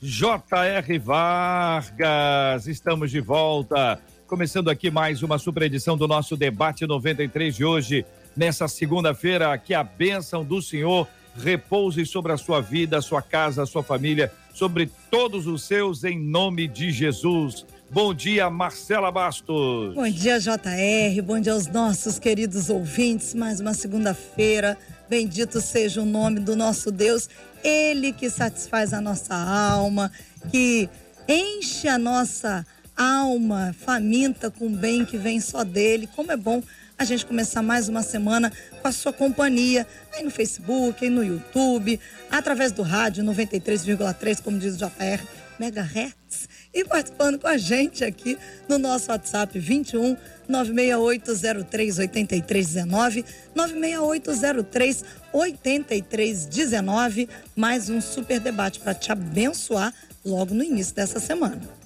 J.R. Vargas. Estamos de volta, começando aqui mais uma super edição do nosso debate 93 de hoje, nessa segunda-feira, que a bênção do Senhor repouse sobre a sua vida, a sua casa, a sua família, sobre todos os seus, em nome de Jesus. Bom dia, Marcela Bastos. Bom dia, JR. Bom dia aos nossos queridos ouvintes. Mais uma segunda-feira. Bendito seja o nome do nosso Deus, Ele que satisfaz a nossa alma, que enche a nossa alma faminta com o bem que vem só dele. Como é bom a gente começar mais uma semana com a sua companhia aí no Facebook, aí no YouTube, através do rádio 93,3, como diz o JR, megahertz e participando com a gente aqui no nosso WhatsApp 21 96803 8319 96803 8319 mais um super debate para te abençoar logo no início dessa semana.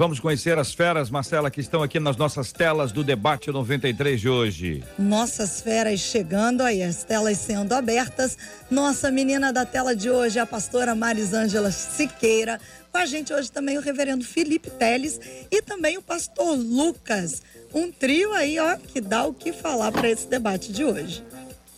Vamos conhecer as feras, Marcela, que estão aqui nas nossas telas do debate 93 de hoje. Nossas feras chegando aí, as telas sendo abertas. Nossa menina da tela de hoje é a pastora Marisângela Siqueira. Com a gente hoje também o reverendo Felipe Teles e também o pastor Lucas. Um trio aí, ó, que dá o que falar para esse debate de hoje.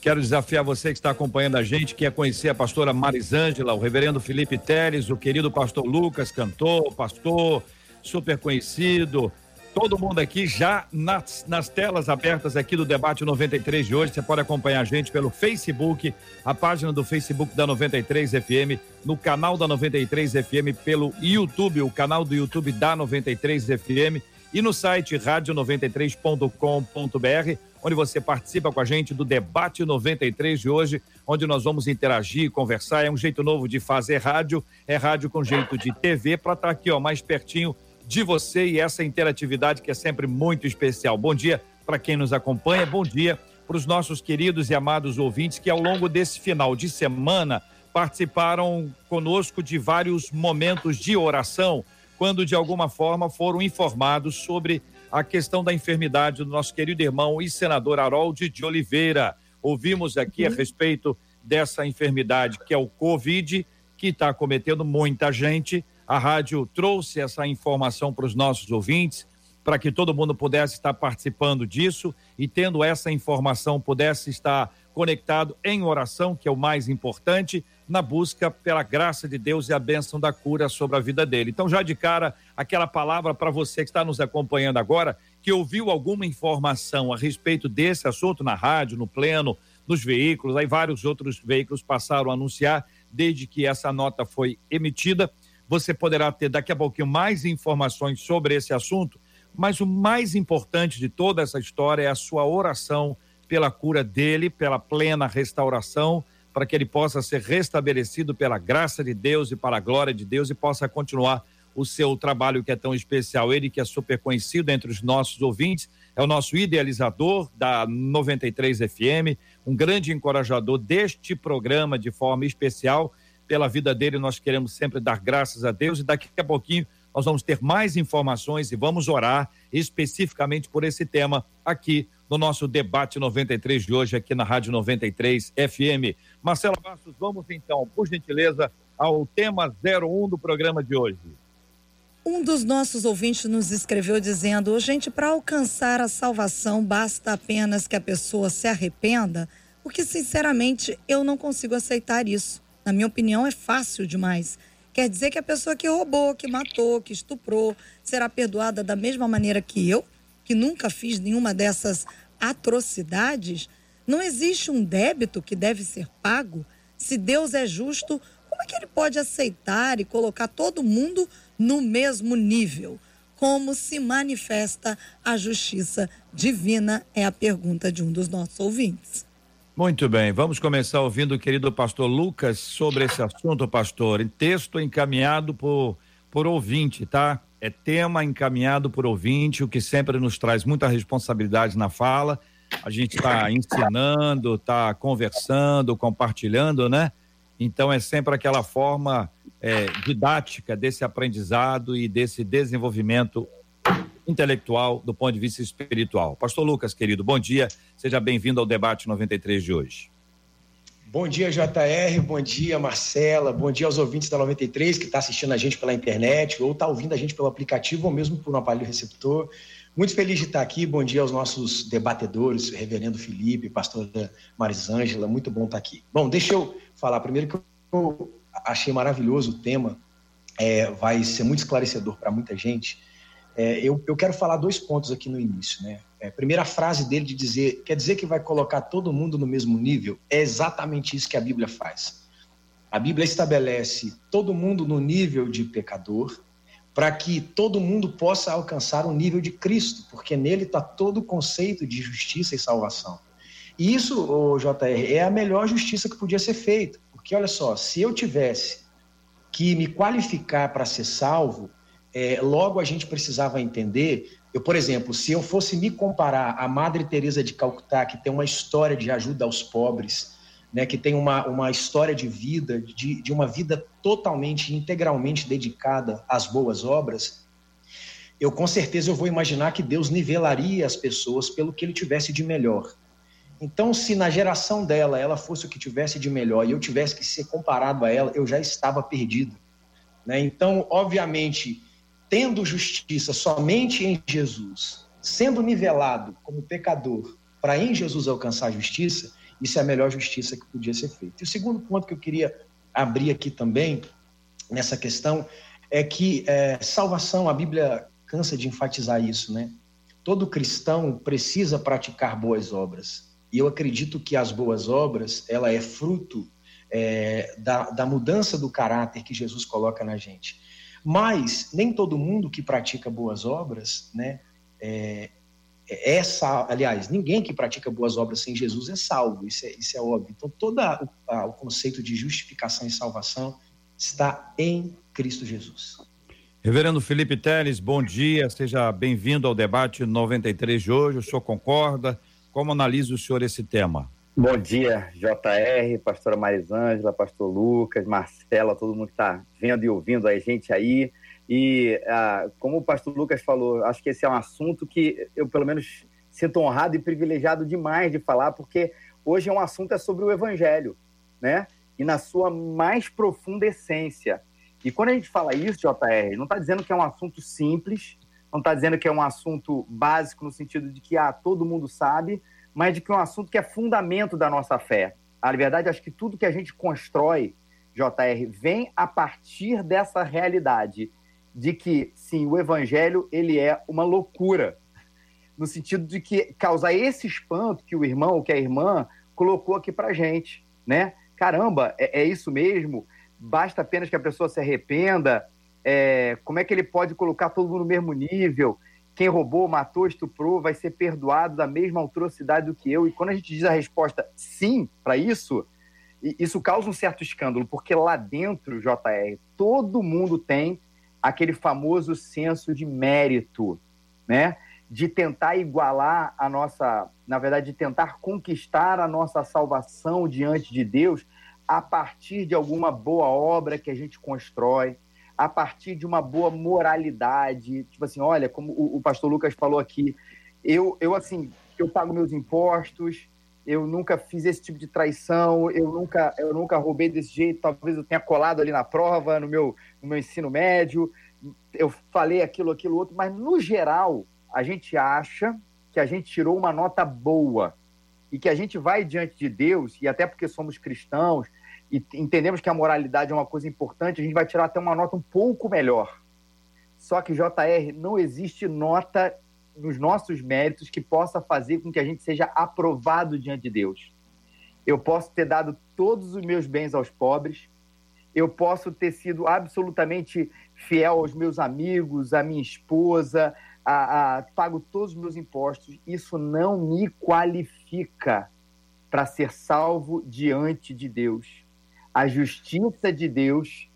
Quero desafiar você que está acompanhando a gente, quer conhecer a pastora Marisângela, o reverendo Felipe Teles, o querido pastor Lucas, cantor, pastor super conhecido. Todo mundo aqui já nas, nas telas abertas aqui do Debate 93 de hoje. Você pode acompanhar a gente pelo Facebook, a página do Facebook da 93 FM, no canal da 93 FM, pelo YouTube, o canal do YouTube da 93 FM e no site radio93.com.br, onde você participa com a gente do Debate 93 de hoje, onde nós vamos interagir, conversar. É um jeito novo de fazer rádio, é rádio com jeito de TV, para estar tá aqui, ó, mais pertinho de você e essa interatividade que é sempre muito especial. Bom dia para quem nos acompanha, bom dia para os nossos queridos e amados ouvintes que ao longo desse final de semana participaram conosco de vários momentos de oração, quando de alguma forma foram informados sobre a questão da enfermidade do nosso querido irmão e senador Harold de Oliveira. Ouvimos aqui a uhum. respeito dessa enfermidade que é o Covid, que está cometendo muita gente a rádio trouxe essa informação para os nossos ouvintes, para que todo mundo pudesse estar participando disso e, tendo essa informação, pudesse estar conectado em oração, que é o mais importante, na busca pela graça de Deus e a bênção da cura sobre a vida dele. Então, já de cara, aquela palavra para você que está nos acompanhando agora, que ouviu alguma informação a respeito desse assunto na rádio, no pleno, nos veículos, aí vários outros veículos passaram a anunciar desde que essa nota foi emitida você poderá ter daqui a pouquinho mais informações sobre esse assunto, mas o mais importante de toda essa história é a sua oração pela cura dele, pela plena restauração, para que ele possa ser restabelecido pela graça de Deus e para a glória de Deus e possa continuar o seu trabalho que é tão especial. Ele que é super conhecido entre os nossos ouvintes, é o nosso idealizador da 93 FM, um grande encorajador deste programa de forma especial pela vida dele, nós queremos sempre dar graças a Deus e daqui a pouquinho nós vamos ter mais informações e vamos orar especificamente por esse tema aqui no nosso debate 93 de hoje aqui na Rádio 93 FM. Marcela Bastos, vamos então, por gentileza, ao tema 01 do programa de hoje. Um dos nossos ouvintes nos escreveu dizendo: gente, para alcançar a salvação basta apenas que a pessoa se arrependa, porque sinceramente eu não consigo aceitar isso na minha opinião, é fácil demais. Quer dizer que a pessoa que roubou, que matou, que estuprou, será perdoada da mesma maneira que eu, que nunca fiz nenhuma dessas atrocidades? Não existe um débito que deve ser pago? Se Deus é justo, como é que ele pode aceitar e colocar todo mundo no mesmo nível? Como se manifesta a justiça divina? É a pergunta de um dos nossos ouvintes. Muito bem, vamos começar ouvindo o querido pastor Lucas sobre esse assunto, pastor. Em texto encaminhado por, por ouvinte, tá? É tema encaminhado por ouvinte, o que sempre nos traz muita responsabilidade na fala. A gente está ensinando, está conversando, compartilhando, né? Então é sempre aquela forma é, didática desse aprendizado e desse desenvolvimento intelectual do ponto de vista espiritual. Pastor Lucas, querido, bom dia. Seja bem-vindo ao debate 93 de hoje. Bom dia, JR. Bom dia, Marcela. Bom dia aos ouvintes da 93 que está assistindo a gente pela internet ou está ouvindo a gente pelo aplicativo ou mesmo por um aparelho receptor. Muito feliz de estar aqui. Bom dia aos nossos debatedores, Reverendo Felipe, Pastora Marisângela. Muito bom estar aqui. Bom, deixa eu falar primeiro que eu achei maravilhoso o tema. É, vai ser muito esclarecedor para muita gente. É, eu, eu, quero falar dois pontos aqui no início. Né? É, primeira frase dele de dizer, quer dizer que vai colocar todo mundo no mesmo nível? É exatamente isso que a Bíblia faz. A Bíblia estabelece todo mundo no nível de pecador, para que todo mundo possa alcançar o nível de Cristo, porque nele está todo o conceito de justiça e salvação. E isso, oh, JR, é a melhor justiça que podia ser feita, porque olha só, se eu tivesse que me qualificar para ser salvo, é, logo a gente precisava entender. Eu, por exemplo, se eu fosse me comparar a Madre Teresa de Calcutá, que tem uma história de ajuda aos pobres, né, que tem uma, uma história de vida, de, de uma vida totalmente, integralmente dedicada às boas obras, eu com certeza eu vou imaginar que Deus nivelaria as pessoas pelo que ele tivesse de melhor. Então, se na geração dela ela fosse o que tivesse de melhor e eu tivesse que ser comparado a ela, eu já estava perdido. Né? Então, obviamente, tendo justiça somente em Jesus, sendo nivelado como pecador para em Jesus alcançar a justiça, isso é a melhor justiça que podia ser feita. E o segundo ponto que eu queria abrir aqui também, nessa questão, é que é, salvação, a Bíblia cansa de enfatizar isso, né? Todo cristão precisa praticar boas obras. E eu acredito que as boas obras, ela é fruto é, da, da mudança do caráter que Jesus coloca na gente. Mas nem todo mundo que pratica boas obras, né, é, é, é salvo. Aliás, ninguém que pratica boas obras sem Jesus é salvo, isso é, isso é óbvio. Então, todo o, o conceito de justificação e salvação está em Cristo Jesus. Reverendo Felipe Teles, bom dia, seja bem-vindo ao debate 93 de hoje. O senhor concorda? Como analisa o senhor esse tema? Bom dia, JR, pastora Marisângela, pastor Lucas, Marcela, todo mundo que está vendo e ouvindo a gente aí. E ah, como o pastor Lucas falou, acho que esse é um assunto que eu, pelo menos, sinto honrado e privilegiado demais de falar, porque hoje é um assunto é sobre o evangelho, né? E na sua mais profunda essência. E quando a gente fala isso, JR, não está dizendo que é um assunto simples, não está dizendo que é um assunto básico no sentido de que ah, todo mundo sabe, mas de que é um assunto que é fundamento da nossa fé. Na verdade, acho que tudo que a gente constrói, JR, vem a partir dessa realidade de que, sim, o evangelho ele é uma loucura, no sentido de que causar esse espanto que o irmão ou que a irmã colocou aqui para gente, né? Caramba, é, é, isso mesmo? Basta apenas que a pessoa se arrependa? É, como é que ele pode colocar todo mundo no mesmo nível? Quem roubou, matou, estuprou, vai ser perdoado da mesma atrocidade do que eu. E quando a gente diz a resposta sim para isso, isso causa um certo escândalo, porque lá dentro, JR, todo mundo tem aquele famoso senso de mérito, né? De tentar igualar a nossa, na verdade, de tentar conquistar a nossa salvação diante de Deus a partir de alguma boa obra que a gente constrói, a partir de uma boa moralidade. Tipo assim, olha, como o, o pastor Lucas falou aqui, eu, eu assim, eu pago meus impostos, eu nunca fiz esse tipo de traição, eu nunca, eu nunca roubei desse jeito, talvez eu tenha colado ali na prova, no meu, no meu ensino médio, eu falei aquilo, aquilo outro, mas no geral, a gente acha que a gente tirou uma nota boa e que a gente vai diante de Deus, e até porque somos cristãos, e entendemos que a moralidade é uma coisa importante, a gente vai tirar até uma nota um pouco melhor. Só que, JR, não existe nota nos nossos méritos que possa fazer com que a gente seja aprovado diante de Deus. Eu posso ter dado todos os meus bens aos pobres, eu posso ter sido absolutamente fiel aos meus amigos, à minha esposa, a, a, pago todos os meus impostos. Isso não me qualifica para ser salvo diante de Deus. A justiça de Deus,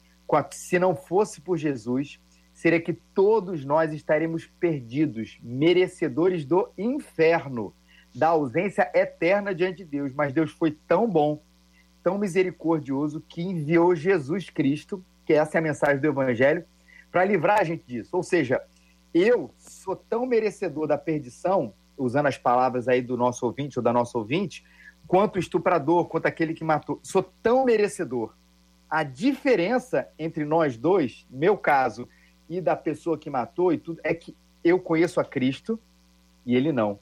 se não fosse por Jesus, seria que todos nós estaremos perdidos, merecedores do inferno, da ausência eterna diante de Deus. Mas Deus foi tão bom, tão misericordioso, que enviou Jesus Cristo, que essa é a mensagem do Evangelho, para livrar a gente disso. Ou seja, eu sou tão merecedor da perdição, usando as palavras aí do nosso ouvinte ou da nossa ouvinte, quanto o estuprador, quanto aquele que matou. Sou tão merecedor. A diferença entre nós dois, meu caso, e da pessoa que matou e tudo, é que eu conheço a Cristo e ele não.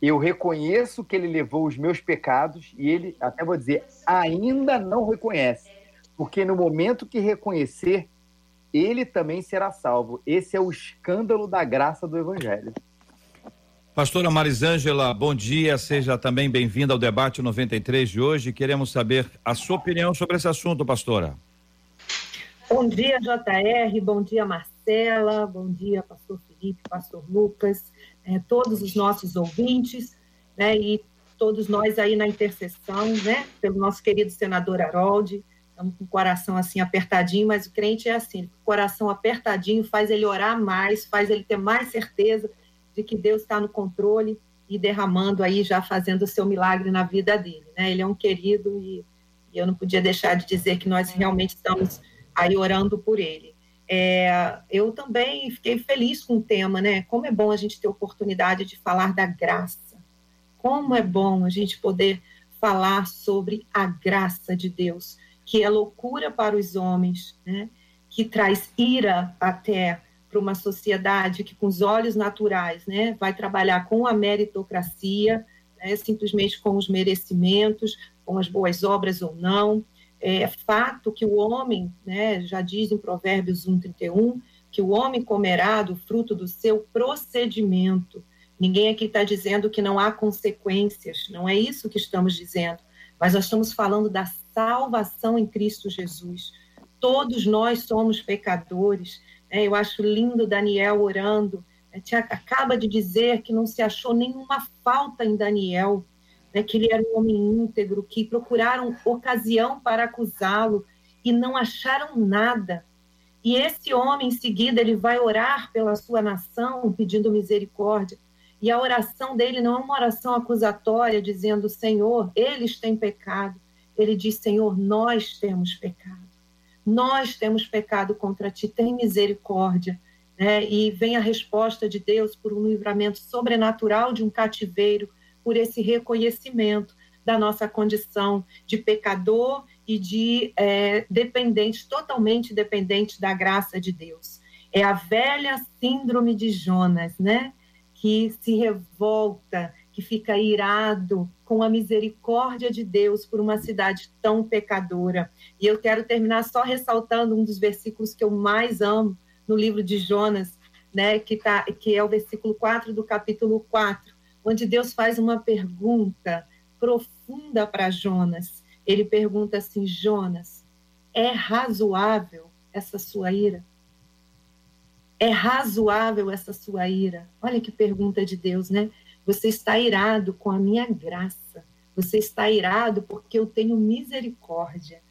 Eu reconheço que ele levou os meus pecados e ele, até vou dizer, ainda não reconhece. Porque no momento que reconhecer, ele também será salvo. Esse é o escândalo da graça do Evangelho. Pastora Marisângela, bom dia, seja também bem-vinda ao debate 93 de hoje. Queremos saber a sua opinião sobre esse assunto, pastora. Bom dia, JR, bom dia, Marcela, bom dia, pastor Felipe, pastor Lucas, é, todos os nossos ouvintes, né, e todos nós aí na intercessão, né, pelo nosso querido senador Harold, estamos com o coração assim apertadinho, mas o crente é assim, o coração apertadinho faz ele orar mais, faz ele ter mais certeza de que Deus está no controle e derramando aí, já fazendo o seu milagre na vida dele, né? Ele é um querido e, e eu não podia deixar de dizer que nós realmente estamos aí orando por ele. É, eu também fiquei feliz com o tema, né? Como é bom a gente ter oportunidade de falar da graça. Como é bom a gente poder falar sobre a graça de Deus que é loucura para os homens, né? que traz ira até para uma sociedade que, com os olhos naturais, né, vai trabalhar com a meritocracia, né, simplesmente com os merecimentos, com as boas obras ou não. É fato que o homem, né, já diz em Provérbios 1,31, que o homem comerá do fruto do seu procedimento. Ninguém aqui está dizendo que não há consequências, não é isso que estamos dizendo, mas nós estamos falando da salvação em Cristo Jesus. Todos nós somos pecadores. Né? Eu acho lindo Daniel orando. Né? Acaba de dizer que não se achou nenhuma falta em Daniel, né? que ele era um homem íntegro, que procuraram ocasião para acusá-lo e não acharam nada. E esse homem, em seguida, ele vai orar pela sua nação, pedindo misericórdia. E a oração dele não é uma oração acusatória, dizendo: Senhor, eles têm pecado ele diz: Senhor, nós temos pecado. Nós temos pecado contra ti, tem misericórdia. Né? E vem a resposta de Deus por um livramento sobrenatural de um cativeiro, por esse reconhecimento da nossa condição de pecador e de é, dependente, totalmente dependente da graça de Deus. É a velha síndrome de Jonas, né? Que se revolta, que fica irado com a misericórdia de Deus por uma cidade tão pecadora. E eu quero terminar só ressaltando um dos versículos que eu mais amo no livro de Jonas, né, que, tá, que é o versículo 4 do capítulo 4, onde Deus faz uma pergunta profunda para Jonas. Ele pergunta assim: Jonas, é razoável essa sua ira? É razoável essa sua ira? Olha que pergunta de Deus, né? Você está irado com a minha graça. Você está irado porque eu tenho misericórdia.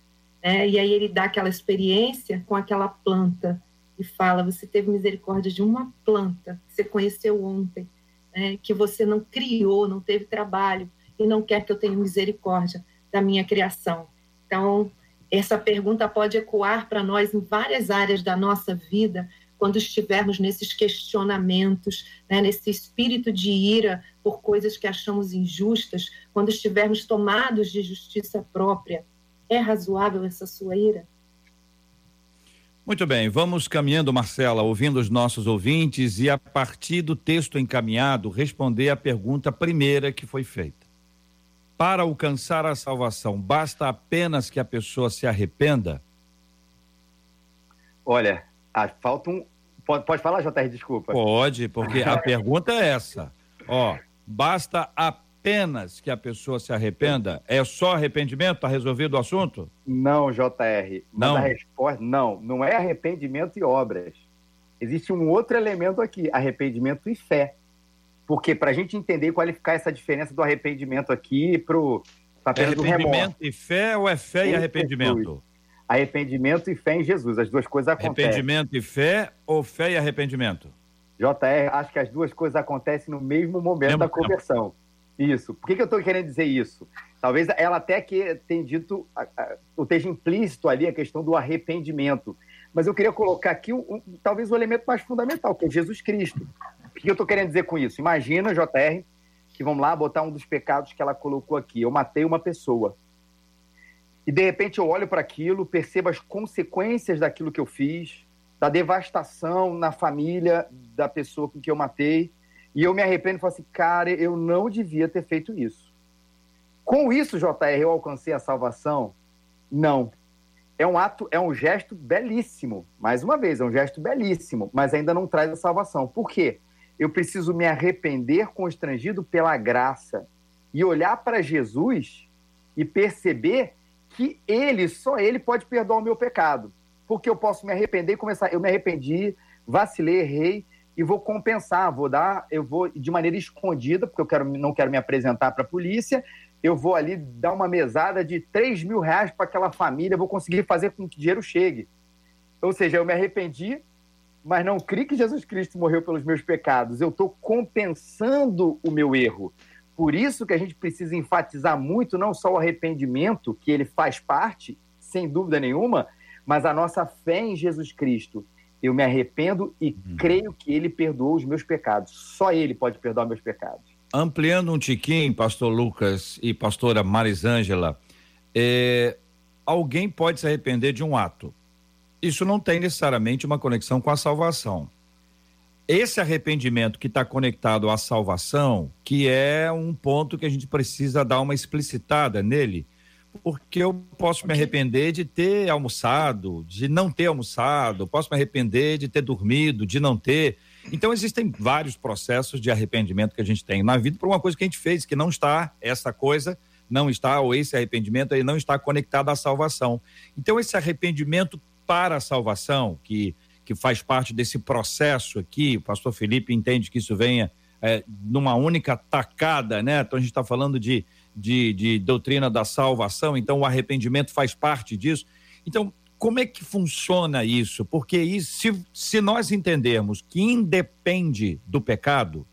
Né? E aí ele dá aquela experiência com aquela planta e fala: Você teve misericórdia de uma planta que você conheceu ontem, né? que você não criou, não teve trabalho e não quer que eu tenha misericórdia da minha criação. Então, essa pergunta pode ecoar para nós em várias áreas da nossa vida, quando estivermos nesses questionamentos, né, nesse espírito de ira por coisas que achamos injustas, quando estivermos tomados de justiça própria, é razoável essa sua ira? Muito bem, vamos caminhando, Marcela, ouvindo os nossos ouvintes e a partir do texto encaminhado, responder a pergunta primeira que foi feita. Para alcançar a salvação, basta apenas que a pessoa se arrependa? Olha, ah, falta um. Pode, pode falar, JR, desculpa. Pode, porque a pergunta é essa. Ó, basta apenas que a pessoa se arrependa? É só arrependimento? Está resolvido o assunto? Não, JR. Não. a resposta, não, não é arrependimento e obras. Existe um outro elemento aqui, arrependimento e fé. Porque para a gente entender e qualificar essa diferença do arrependimento aqui para Está é arrependimento e fé ou é fé em e arrependimento? Jesus. Arrependimento e fé em Jesus, as duas coisas acontecem. Arrependimento e fé ou fé e arrependimento? JR, acho que as duas coisas acontecem no mesmo momento mesmo da conversão. Tempo. Isso. Por que, que eu estou querendo dizer isso? Talvez ela até que tenha dito, ou esteja implícito ali a questão do arrependimento. Mas eu queria colocar aqui um, um, talvez o elemento mais fundamental, que é Jesus Cristo. O que eu estou querendo dizer com isso? Imagina, JR, que vamos lá botar um dos pecados que ela colocou aqui. Eu matei uma pessoa. E de repente eu olho para aquilo, percebo as consequências daquilo que eu fiz, da devastação na família da pessoa com que eu matei, e eu me arrependo e falo assim, cara, eu não devia ter feito isso. Com isso, JR, eu alcancei a salvação? Não. É um ato, é um gesto belíssimo. Mais uma vez, é um gesto belíssimo, mas ainda não traz a salvação. Por quê? Eu preciso me arrepender constrangido pela graça e olhar para Jesus e perceber que ele, só ele pode perdoar o meu pecado. Porque eu posso me arrepender e começar, eu me arrependi, vacilei, errei e vou compensar, vou dar, eu vou de maneira escondida, porque eu quero, não quero me apresentar para a polícia, eu vou ali dar uma mesada de 3 mil reais para aquela família, vou conseguir fazer com que o dinheiro chegue. Ou seja, eu me arrependi, mas não criei que Jesus Cristo morreu pelos meus pecados. Eu estou compensando o meu erro. Por isso que a gente precisa enfatizar muito não só o arrependimento, que ele faz parte, sem dúvida nenhuma, mas a nossa fé em Jesus Cristo. Eu me arrependo e uhum. creio que ele perdoou os meus pecados. Só ele pode perdoar meus pecados. Ampliando um tiquinho, pastor Lucas e pastora Marisângela, é, alguém pode se arrepender de um ato. Isso não tem necessariamente uma conexão com a salvação esse arrependimento que está conectado à salvação, que é um ponto que a gente precisa dar uma explicitada nele, porque eu posso me arrepender de ter almoçado, de não ter almoçado, posso me arrepender de ter dormido, de não ter. Então existem vários processos de arrependimento que a gente tem na vida por uma coisa que a gente fez que não está essa coisa não está ou esse arrependimento aí não está conectado à salvação. Então esse arrependimento para a salvação que que faz parte desse processo aqui, o pastor Felipe entende que isso venha é, numa única tacada, né? Então a gente está falando de, de, de doutrina da salvação, então o arrependimento faz parte disso. Então, como é que funciona isso? Porque isso, se, se nós entendermos que independe do pecado,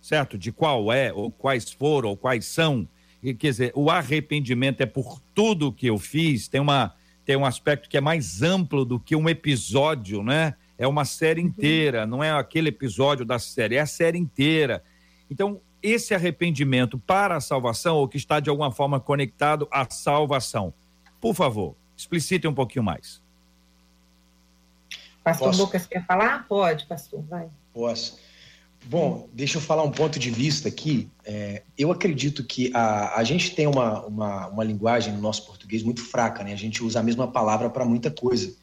certo? De qual é, ou quais foram, ou quais são, quer dizer, o arrependimento é por tudo que eu fiz, tem uma tem um aspecto que é mais amplo do que um episódio, né? É uma série uhum. inteira, não é aquele episódio da série, é a série inteira. Então, esse arrependimento para a salvação, ou que está de alguma forma conectado à salvação, por favor, explicite um pouquinho mais. Pastor Posso? Lucas quer falar? Pode, pastor, vai. Posso. Bom, deixa eu falar um ponto de vista aqui. É, eu acredito que a, a gente tem uma, uma, uma linguagem no nosso português muito fraca, né? A gente usa a mesma palavra para muita coisa.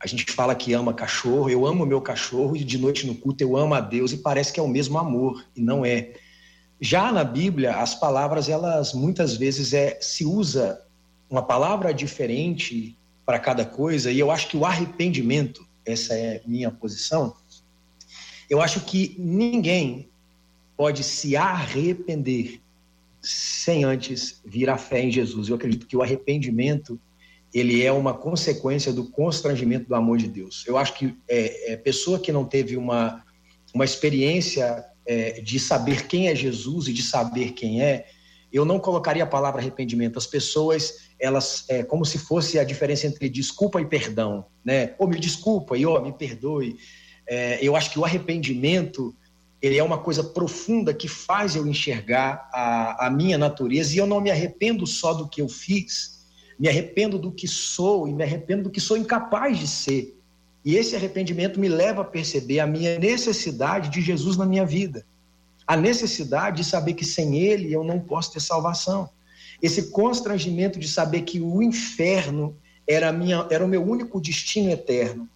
A gente fala que ama cachorro, eu amo meu cachorro, e de noite no culto eu amo a Deus, e parece que é o mesmo amor, e não é. Já na Bíblia, as palavras, elas muitas vezes é, se usa uma palavra diferente para cada coisa, e eu acho que o arrependimento, essa é minha posição, eu acho que ninguém pode se arrepender sem antes vir a fé em Jesus. Eu acredito que o arrependimento ele é uma consequência do constrangimento do amor de Deus. Eu acho que é, é pessoa que não teve uma, uma experiência é, de saber quem é Jesus e de saber quem é, eu não colocaria a palavra arrependimento. As pessoas, elas, é como se fosse a diferença entre desculpa e perdão, né? Ou me desculpa e oh, me perdoe. É, eu acho que o arrependimento ele é uma coisa profunda que faz eu enxergar a, a minha natureza e eu não me arrependo só do que eu fiz, me arrependo do que sou e me arrependo do que sou incapaz de ser. E esse arrependimento me leva a perceber a minha necessidade de Jesus na minha vida. A necessidade de saber que sem Ele eu não posso ter salvação. Esse constrangimento de saber que o inferno era, minha, era o meu único destino eterno.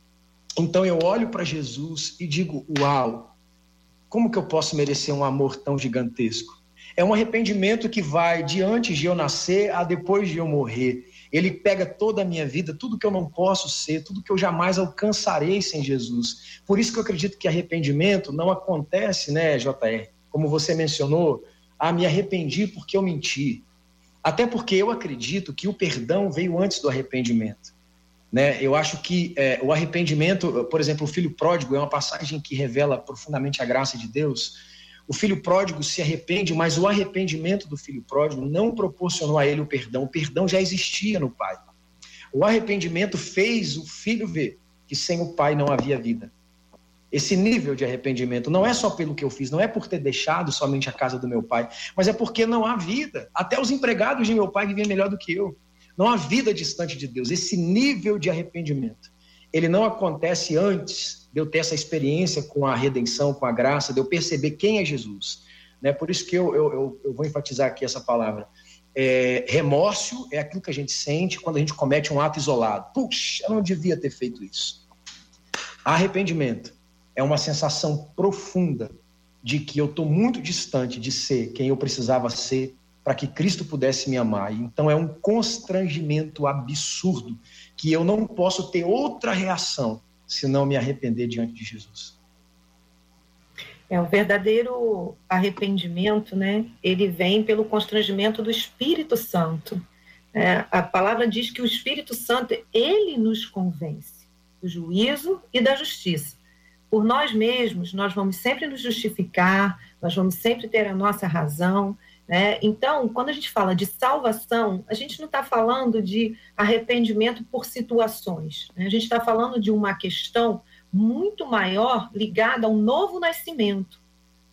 Então eu olho para Jesus e digo: Uau, como que eu posso merecer um amor tão gigantesco? É um arrependimento que vai de antes de eu nascer a depois de eu morrer. Ele pega toda a minha vida, tudo que eu não posso ser, tudo que eu jamais alcançarei sem Jesus. Por isso que eu acredito que arrependimento não acontece, né, JR? Como você mencionou, ah, me arrependi porque eu menti. Até porque eu acredito que o perdão veio antes do arrependimento. Né? Eu acho que é, o arrependimento, por exemplo, o filho pródigo é uma passagem que revela profundamente a graça de Deus. O filho pródigo se arrepende, mas o arrependimento do filho pródigo não proporcionou a ele o perdão. O perdão já existia no pai. O arrependimento fez o filho ver que sem o pai não havia vida. Esse nível de arrependimento não é só pelo que eu fiz, não é por ter deixado somente a casa do meu pai, mas é porque não há vida. Até os empregados de meu pai vivem melhor do que eu. Não há vida distante de Deus. Esse nível de arrependimento, ele não acontece antes de eu ter essa experiência com a redenção, com a graça, de eu perceber quem é Jesus. Né? Por isso que eu, eu, eu, eu vou enfatizar aqui essa palavra. É, remorso é aquilo que a gente sente quando a gente comete um ato isolado. Puxa, eu não devia ter feito isso. Arrependimento é uma sensação profunda de que eu estou muito distante de ser quem eu precisava ser para que Cristo pudesse me amar. Então é um constrangimento absurdo que eu não posso ter outra reação se não me arrepender diante de Jesus. É o verdadeiro arrependimento, né? Ele vem pelo constrangimento do Espírito Santo. É, a palavra diz que o Espírito Santo ele nos convence do juízo e da justiça por nós mesmos, nós vamos sempre nos justificar, nós vamos sempre ter a nossa razão. Né? Então, quando a gente fala de salvação, a gente não está falando de arrependimento por situações. Né? A gente está falando de uma questão muito maior ligada ao novo nascimento.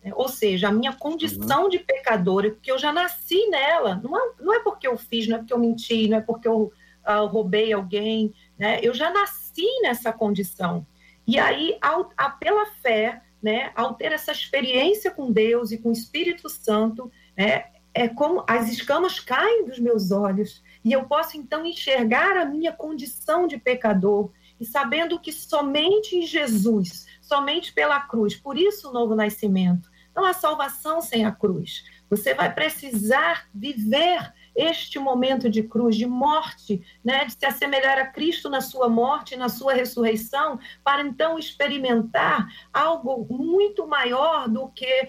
Né? Ou seja, a minha condição uhum. de pecadora, porque eu já nasci nela. Não é, não é porque eu fiz, não é porque eu menti, não é porque eu uh, roubei alguém. Né? Eu já nasci nessa condição. E aí, ao, a, pela fé, né, ao ter essa experiência com Deus e com o Espírito Santo, né, é como as escamas caem dos meus olhos e eu posso então enxergar a minha condição de pecador e sabendo que somente em Jesus, somente pela cruz, por isso o novo nascimento, não há salvação sem a cruz. Você vai precisar viver este momento de cruz, de morte, né, de se assemelhar a Cristo na sua morte na sua ressurreição, para então experimentar algo muito maior do que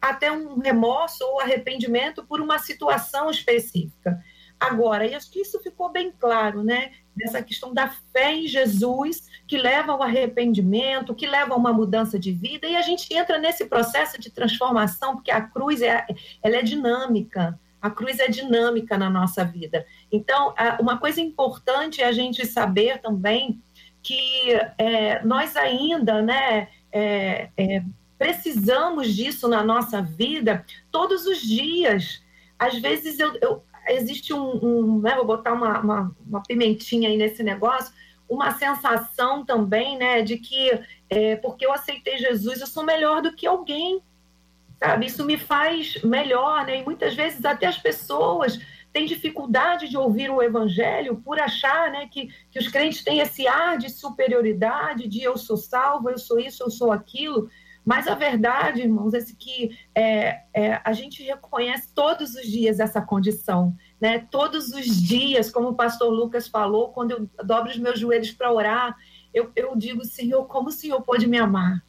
até um remorso ou arrependimento por uma situação específica. Agora, e acho que isso ficou bem claro, né? Dessa questão da fé em Jesus, que leva ao arrependimento, que leva a uma mudança de vida, e a gente entra nesse processo de transformação, porque a cruz é, ela é dinâmica. A cruz é dinâmica na nossa vida. Então, uma coisa importante é a gente saber também que é, nós ainda, né, é, é, precisamos disso na nossa vida todos os dias. Às vezes eu, eu existe um, um né, vou botar uma, uma, uma, pimentinha aí nesse negócio, uma sensação também, né, de que é, porque eu aceitei Jesus, eu sou melhor do que alguém sabe? Isso me faz melhor, né? E muitas vezes até as pessoas têm dificuldade de ouvir o evangelho por achar, né, que, que os crentes têm esse ar de superioridade, de eu sou salvo, eu sou isso, eu sou aquilo. Mas a verdade, irmãos, é que é, é, a gente reconhece todos os dias essa condição, né? Todos os dias, como o pastor Lucas falou, quando eu dobro os meus joelhos para orar, eu, eu digo, Senhor, como o Senhor pode me amar?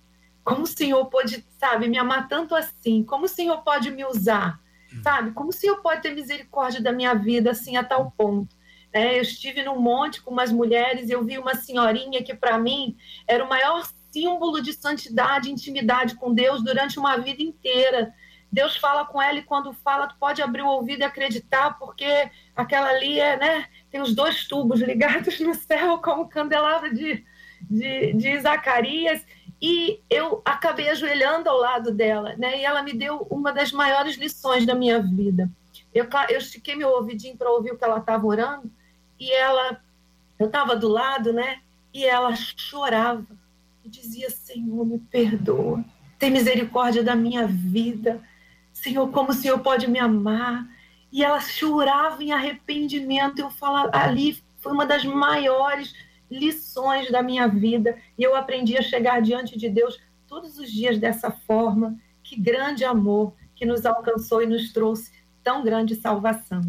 Como o Senhor pode, sabe, me amar tanto assim? Como o Senhor pode me usar? Sabe? Como o Senhor pode ter misericórdia da minha vida assim a tal ponto? É, eu estive num monte com umas mulheres e eu vi uma senhorinha que, para mim, era o maior símbolo de santidade e intimidade com Deus durante uma vida inteira. Deus fala com ela e quando fala, tu pode abrir o ouvido e acreditar, porque aquela ali é, né, tem os dois tubos ligados no céu como candelabro de, de, de Zacarias e eu acabei ajoelhando ao lado dela, né? E ela me deu uma das maiores lições da minha vida. Eu, eu estiquei meu ouvidinho para ouvir o que ela estava orando, e ela, eu estava do lado, né? E ela chorava e dizia: Senhor, me perdoa, tem misericórdia da minha vida. Senhor, como o Senhor pode me amar? E ela chorava em arrependimento. Eu falo, ali foi uma das maiores lições da minha vida e eu aprendi a chegar diante de Deus todos os dias dessa forma. Que grande amor que nos alcançou e nos trouxe tão grande salvação.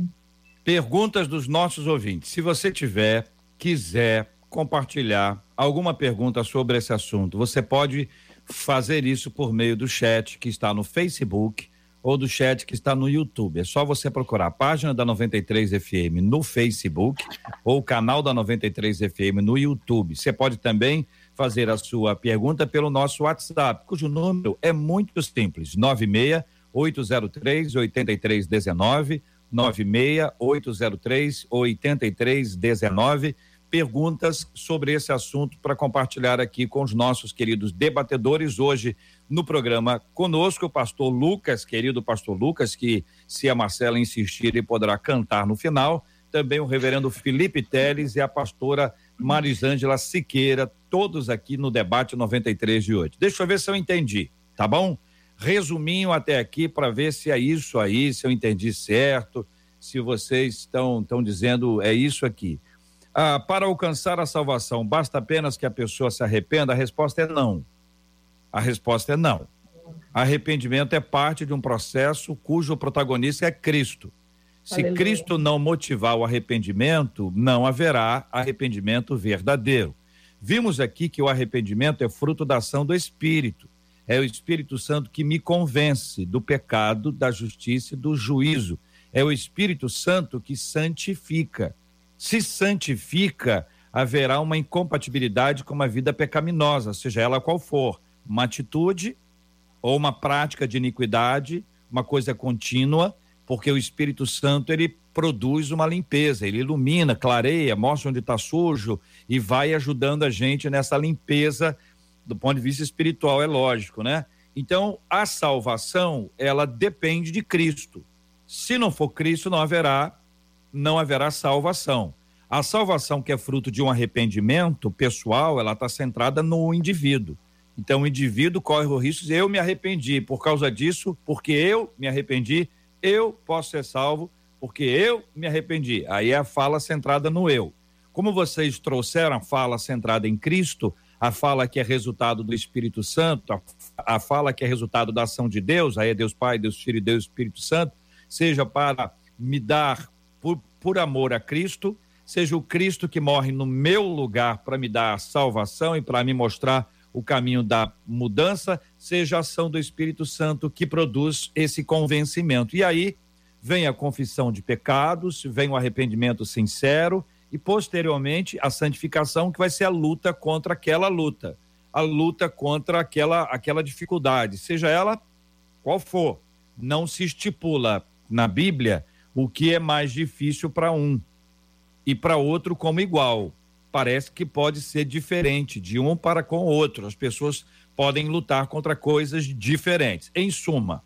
Perguntas dos nossos ouvintes. Se você tiver, quiser compartilhar alguma pergunta sobre esse assunto, você pode fazer isso por meio do chat que está no Facebook ou do chat que está no YouTube. É só você procurar a página da 93 FM no Facebook ou o canal da 93 FM no YouTube. Você pode também fazer a sua pergunta pelo nosso WhatsApp, cujo número é muito simples: 96 803 8319 96 803 8319 perguntas sobre esse assunto para compartilhar aqui com os nossos queridos debatedores. Hoje, no programa conosco, o pastor Lucas, querido pastor Lucas, que, se a Marcela insistir, ele poderá cantar no final. Também o reverendo Felipe Teles e a pastora Marisângela Siqueira, todos aqui no debate 93 de hoje. Deixa eu ver se eu entendi, tá bom? Resuminho até aqui para ver se é isso aí, se eu entendi certo, se vocês estão, estão dizendo é isso aqui. Ah, para alcançar a salvação, basta apenas que a pessoa se arrependa? A resposta é não. A resposta é não. Arrependimento é parte de um processo cujo protagonista é Cristo. Se Aleluia. Cristo não motivar o arrependimento, não haverá arrependimento verdadeiro. Vimos aqui que o arrependimento é fruto da ação do Espírito. É o Espírito Santo que me convence do pecado, da justiça e do juízo. É o Espírito Santo que santifica se santifica, haverá uma incompatibilidade com uma vida pecaminosa, seja ela qual for, uma atitude ou uma prática de iniquidade, uma coisa contínua, porque o Espírito Santo ele produz uma limpeza, ele ilumina, clareia, mostra onde está sujo e vai ajudando a gente nessa limpeza do ponto de vista espiritual, é lógico, né? Então, a salvação, ela depende de Cristo. Se não for Cristo, não haverá não haverá salvação. A salvação que é fruto de um arrependimento pessoal, ela está centrada no indivíduo. Então, o indivíduo corre o risco de eu me arrependi por causa disso, porque eu me arrependi, eu posso ser salvo, porque eu me arrependi. Aí é a fala centrada no eu. Como vocês trouxeram a fala centrada em Cristo, a fala que é resultado do Espírito Santo, a, a fala que é resultado da ação de Deus, aí é Deus Pai, Deus Filho e Deus Espírito Santo, seja para me dar por, por amor a Cristo, seja o Cristo que morre no meu lugar para me dar salvação e para me mostrar o caminho da mudança, seja a ação do Espírito Santo que produz esse convencimento. E aí vem a confissão de pecados, vem o arrependimento sincero e posteriormente a santificação, que vai ser a luta contra aquela luta, a luta contra aquela aquela dificuldade, seja ela qual for. Não se estipula na Bíblia o que é mais difícil para um e para outro como igual. Parece que pode ser diferente de um para com o outro. As pessoas podem lutar contra coisas diferentes. Em suma,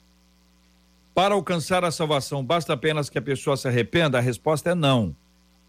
para alcançar a salvação, basta apenas que a pessoa se arrependa? A resposta é não.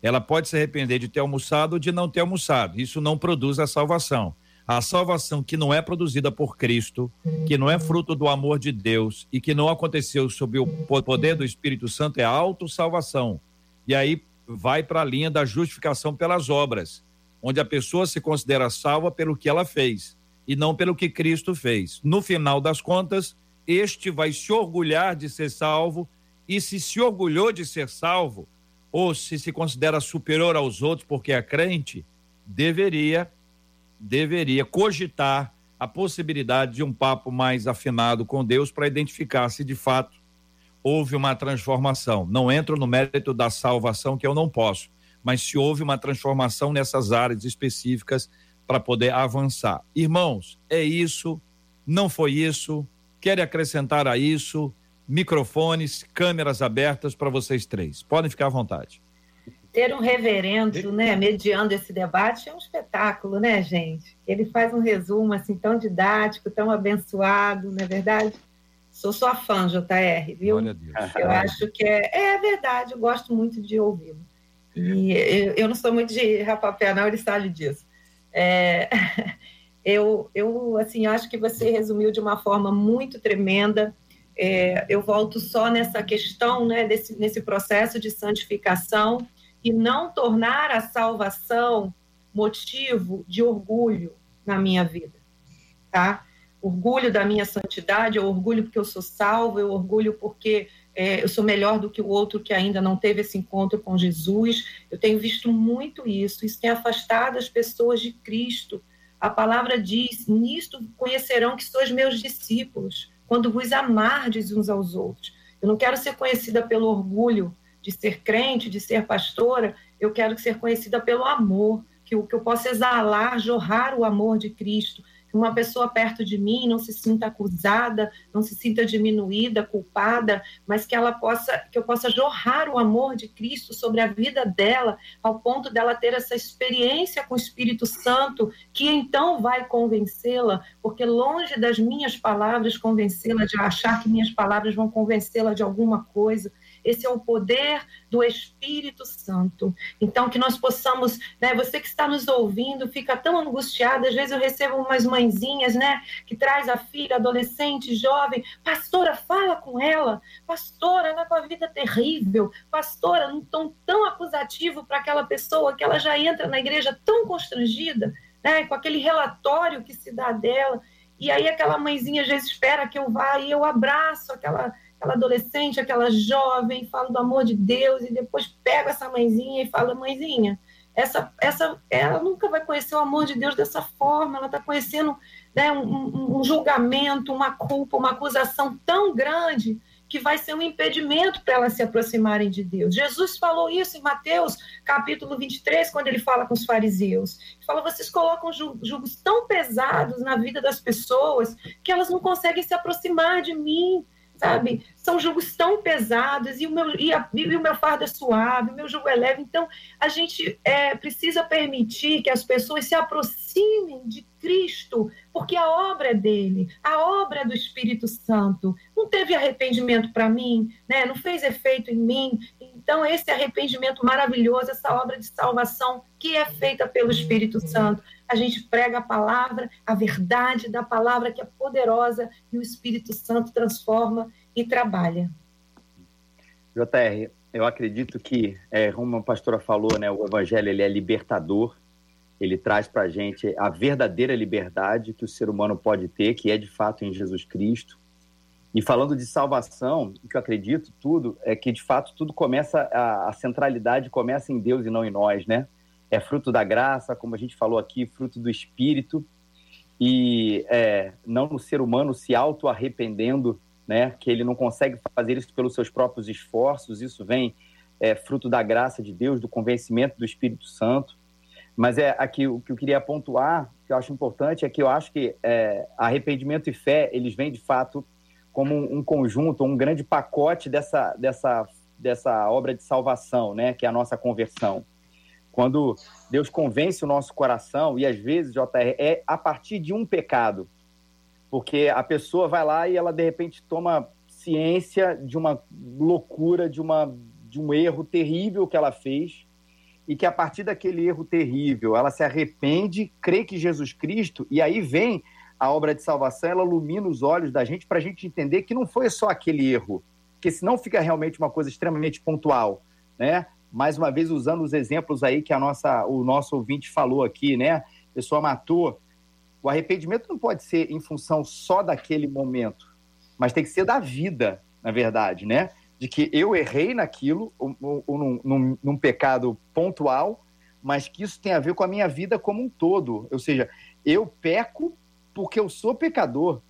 Ela pode se arrepender de ter almoçado ou de não ter almoçado. Isso não produz a salvação. A salvação que não é produzida por Cristo, que não é fruto do amor de Deus e que não aconteceu sob o poder do Espírito Santo é autossalvação. E aí vai para a linha da justificação pelas obras, onde a pessoa se considera salva pelo que ela fez e não pelo que Cristo fez. No final das contas, este vai se orgulhar de ser salvo e se se orgulhou de ser salvo ou se se considera superior aos outros porque é crente, deveria deveria cogitar a possibilidade de um papo mais afinado com Deus para identificar se de fato houve uma transformação. Não entro no mérito da salvação, que eu não posso, mas se houve uma transformação nessas áreas específicas para poder avançar. Irmãos, é isso, não foi isso, querem acrescentar a isso? Microfones, câmeras abertas para vocês três. Podem ficar à vontade ter um reverendo, né, mediando esse debate é um espetáculo, né, gente? Ele faz um resumo assim tão didático, tão abençoado, não é verdade? Sou sua fã, JR, viu? Glória a Deus. Eu acho que é, é verdade, eu gosto muito de ouvi-lo. E eu, não sou muito de rapapé, não, ele sabe disso. É, eu, eu, assim, acho que você resumiu de uma forma muito tremenda. É, eu volto só nessa questão, né, desse, nesse processo de santificação e não tornar a salvação motivo de orgulho na minha vida, tá? Orgulho da minha santidade, orgulho porque eu sou salvo, orgulho porque é, eu sou melhor do que o outro que ainda não teve esse encontro com Jesus. Eu tenho visto muito isso, isso tem afastado as pessoas de Cristo. A palavra diz: Nisto conhecerão que sois meus discípulos, quando vos amardes uns aos outros. Eu não quero ser conhecida pelo orgulho de ser crente, de ser pastora, eu quero ser conhecida pelo amor, que, que eu possa exalar, jorrar o amor de Cristo, uma pessoa perto de mim não se sinta acusada, não se sinta diminuída, culpada, mas que ela possa, que eu possa jorrar o amor de Cristo sobre a vida dela, ao ponto dela ter essa experiência com o Espírito Santo, que então vai convencê-la, porque longe das minhas palavras convencê-la de achar que minhas palavras vão convencê-la de alguma coisa, esse é o poder do Espírito Santo. Então, que nós possamos, né, você que está nos ouvindo, fica tão angustiado, às vezes eu recebo umas mãezinhas, né, que traz a filha, adolescente, jovem, pastora, fala com ela, pastora, ela com a vida terrível, pastora, num tom tão acusativo para aquela pessoa que ela já entra na igreja tão constrangida, né, com aquele relatório que se dá dela, e aí aquela mãezinha já espera que eu vá e eu abraço aquela aquela adolescente, aquela jovem, falo do amor de Deus e depois pego essa mãezinha e falo, mãezinha, essa, essa, ela nunca vai conhecer o amor de Deus dessa forma, ela está conhecendo né, um, um, julgamento, uma culpa, uma acusação tão grande que vai ser um impedimento para elas se aproximarem de Deus. Jesus falou isso em Mateus, capítulo 23, quando ele fala com os fariseus. Ele fala: vocês colocam julgos tão pesados na vida das pessoas que elas não conseguem se aproximar de mim sabe? São julgos tão pesados e o meu, e, a, e o meu fardo é suave, o meu jugo é leve. Então, a gente é, precisa permitir que as pessoas se aproximem de Cristo, porque a obra é dele, a obra é do Espírito Santo. Não teve arrependimento para mim, né? não fez efeito em mim. Então, esse arrependimento maravilhoso, essa obra de salvação que é feita pelo Espírito Santo a gente prega a palavra, a verdade da palavra que é poderosa e o Espírito Santo transforma e trabalha. JR, eu acredito que, é, como a pastora falou, né, o Evangelho ele é libertador, ele traz para a gente a verdadeira liberdade que o ser humano pode ter, que é de fato em Jesus Cristo. E falando de salvação, o que eu acredito tudo é que de fato tudo começa, a, a centralidade começa em Deus e não em nós, né? É fruto da graça, como a gente falou aqui, fruto do Espírito, e é, não no ser humano se auto-arrependendo, né, que ele não consegue fazer isso pelos seus próprios esforços, isso vem é, fruto da graça de Deus, do convencimento do Espírito Santo. Mas é aqui o que eu queria pontuar, que eu acho importante, é que eu acho que é, arrependimento e fé, eles vêm de fato como um, um conjunto, um grande pacote dessa, dessa, dessa obra de salvação, né, que é a nossa conversão. Quando Deus convence o nosso coração, e às vezes, JR, é a partir de um pecado. Porque a pessoa vai lá e ela, de repente, toma ciência de uma loucura, de, uma, de um erro terrível que ela fez, e que a partir daquele erro terrível ela se arrepende, crê que Jesus Cristo, e aí vem a obra de salvação, ela ilumina os olhos da gente para a gente entender que não foi só aquele erro, porque senão fica realmente uma coisa extremamente pontual, né? Mais uma vez usando os exemplos aí que a nossa, o nosso ouvinte falou aqui, né? A pessoa matou. O arrependimento não pode ser em função só daquele momento, mas tem que ser da vida, na verdade, né? De que eu errei naquilo, ou, ou, num, num, num pecado pontual, mas que isso tem a ver com a minha vida como um todo. Ou seja, eu peco porque eu sou pecador.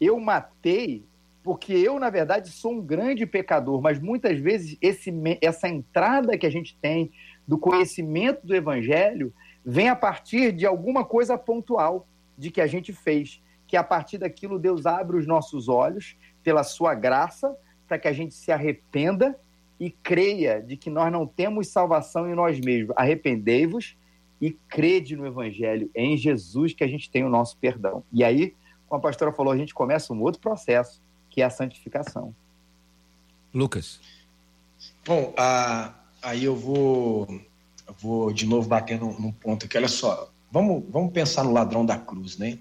Eu matei porque eu, na verdade, sou um grande pecador, mas muitas vezes esse, essa entrada que a gente tem do conhecimento do Evangelho vem a partir de alguma coisa pontual de que a gente fez, que a partir daquilo Deus abre os nossos olhos pela sua graça para que a gente se arrependa e creia de que nós não temos salvação em nós mesmos. Arrependei-vos e crede no Evangelho, é em Jesus que a gente tem o nosso perdão. E aí, como a pastora falou, a gente começa um outro processo que é a santificação. Lucas. Bom, a, aí eu vou, eu vou de novo bater num, num ponto aqui. Olha só, vamos, vamos pensar no ladrão da cruz, né?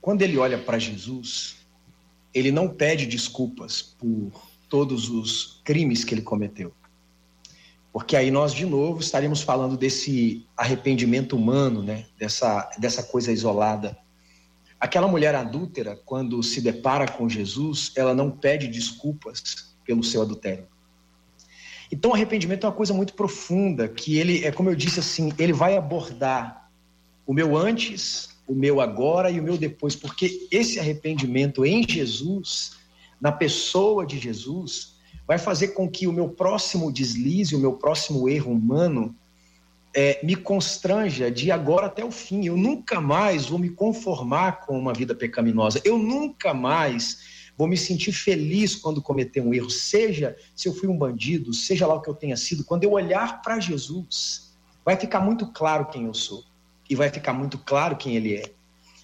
Quando ele olha para Jesus, ele não pede desculpas por todos os crimes que ele cometeu. Porque aí nós, de novo, estaríamos falando desse arrependimento humano, né? dessa, dessa coisa isolada Aquela mulher adúltera, quando se depara com Jesus, ela não pede desculpas pelo seu adultério. Então, arrependimento é uma coisa muito profunda, que ele, é como eu disse assim, ele vai abordar o meu antes, o meu agora e o meu depois, porque esse arrependimento em Jesus, na pessoa de Jesus, vai fazer com que o meu próximo deslize, o meu próximo erro humano, é, me constranja de agora até o fim. Eu nunca mais vou me conformar com uma vida pecaminosa. Eu nunca mais vou me sentir feliz quando cometer um erro, seja se eu fui um bandido, seja lá o que eu tenha sido. Quando eu olhar para Jesus, vai ficar muito claro quem eu sou e vai ficar muito claro quem ele é.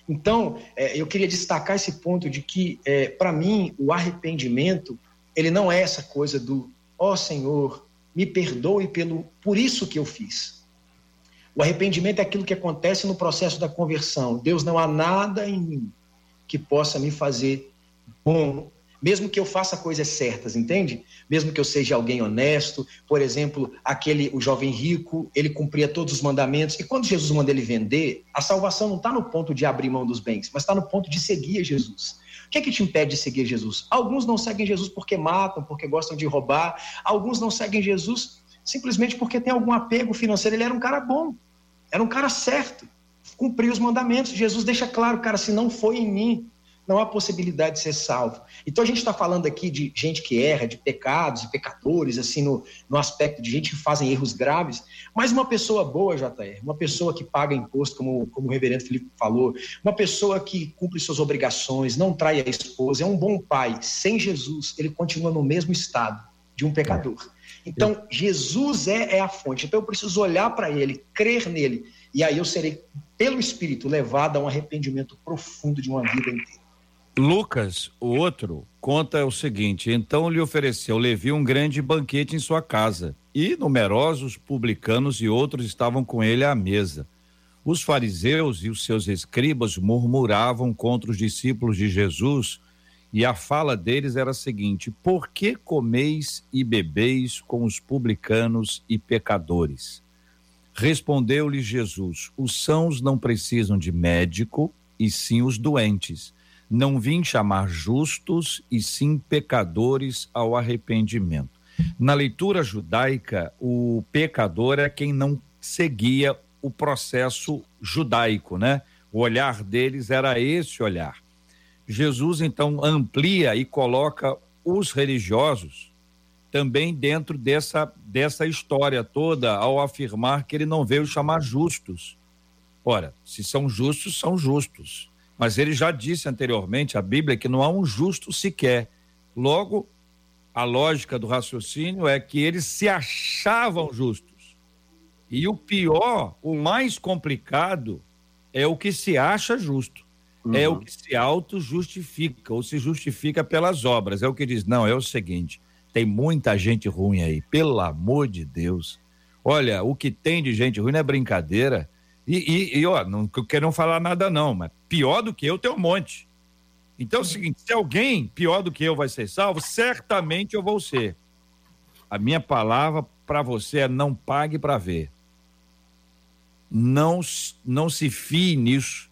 Então, é, eu queria destacar esse ponto de que, é, para mim, o arrependimento, ele não é essa coisa do, ó oh, Senhor, me perdoe pelo, por isso que eu fiz. O arrependimento é aquilo que acontece no processo da conversão. Deus, não há nada em mim que possa me fazer bom, mesmo que eu faça coisas certas, entende? Mesmo que eu seja alguém honesto, por exemplo, aquele o jovem rico, ele cumpria todos os mandamentos. E quando Jesus manda ele vender, a salvação não está no ponto de abrir mão dos bens, mas está no ponto de seguir Jesus. O que é que te impede de seguir Jesus? Alguns não seguem Jesus porque matam, porque gostam de roubar. Alguns não seguem Jesus simplesmente porque tem algum apego financeiro. Ele era um cara bom, era um cara certo, cumpriu os mandamentos. Jesus deixa claro, cara, se não foi em mim, não há possibilidade de ser salvo. Então a gente está falando aqui de gente que erra, de pecados e pecadores, assim, no, no aspecto de gente que fazem erros graves, mas uma pessoa boa, JR, uma pessoa que paga imposto, como, como o reverendo Felipe falou, uma pessoa que cumpre suas obrigações, não trai a esposa, é um bom pai, sem Jesus, ele continua no mesmo estado de um pecador. Então, Jesus é, é a fonte. Então, eu preciso olhar para ele, crer nele, e aí eu serei, pelo Espírito, levado a um arrependimento profundo de uma vida inteira. Lucas, o outro, conta o seguinte: então lhe ofereceu Levi um grande banquete em sua casa, e numerosos publicanos e outros estavam com ele à mesa. Os fariseus e os seus escribas murmuravam contra os discípulos de Jesus, e a fala deles era a seguinte: Por que comeis e bebeis com os publicanos e pecadores? Respondeu-lhe Jesus: Os sãos não precisam de médico, e sim os doentes não vim chamar justos e sim pecadores ao arrependimento. Na leitura judaica, o pecador é quem não seguia o processo judaico, né? O olhar deles era esse olhar. Jesus então amplia e coloca os religiosos também dentro dessa, dessa história toda ao afirmar que ele não veio chamar justos. Ora, se são justos, são justos. Mas ele já disse anteriormente, a Bíblia, que não há um justo sequer. Logo, a lógica do raciocínio é que eles se achavam justos. E o pior, o mais complicado, é o que se acha justo. Uhum. É o uhum. que se auto-justifica, ou se justifica pelas obras. É o que diz: não, é o seguinte, tem muita gente ruim aí, pelo amor de Deus. Olha, o que tem de gente ruim não é brincadeira. E, e, e ó, não quero falar nada não, mas pior do que eu tem um monte. Então é o seguinte, se alguém pior do que eu vai ser salvo, certamente eu vou ser. A minha palavra para você é não pague para ver. Não, não se fie nisso.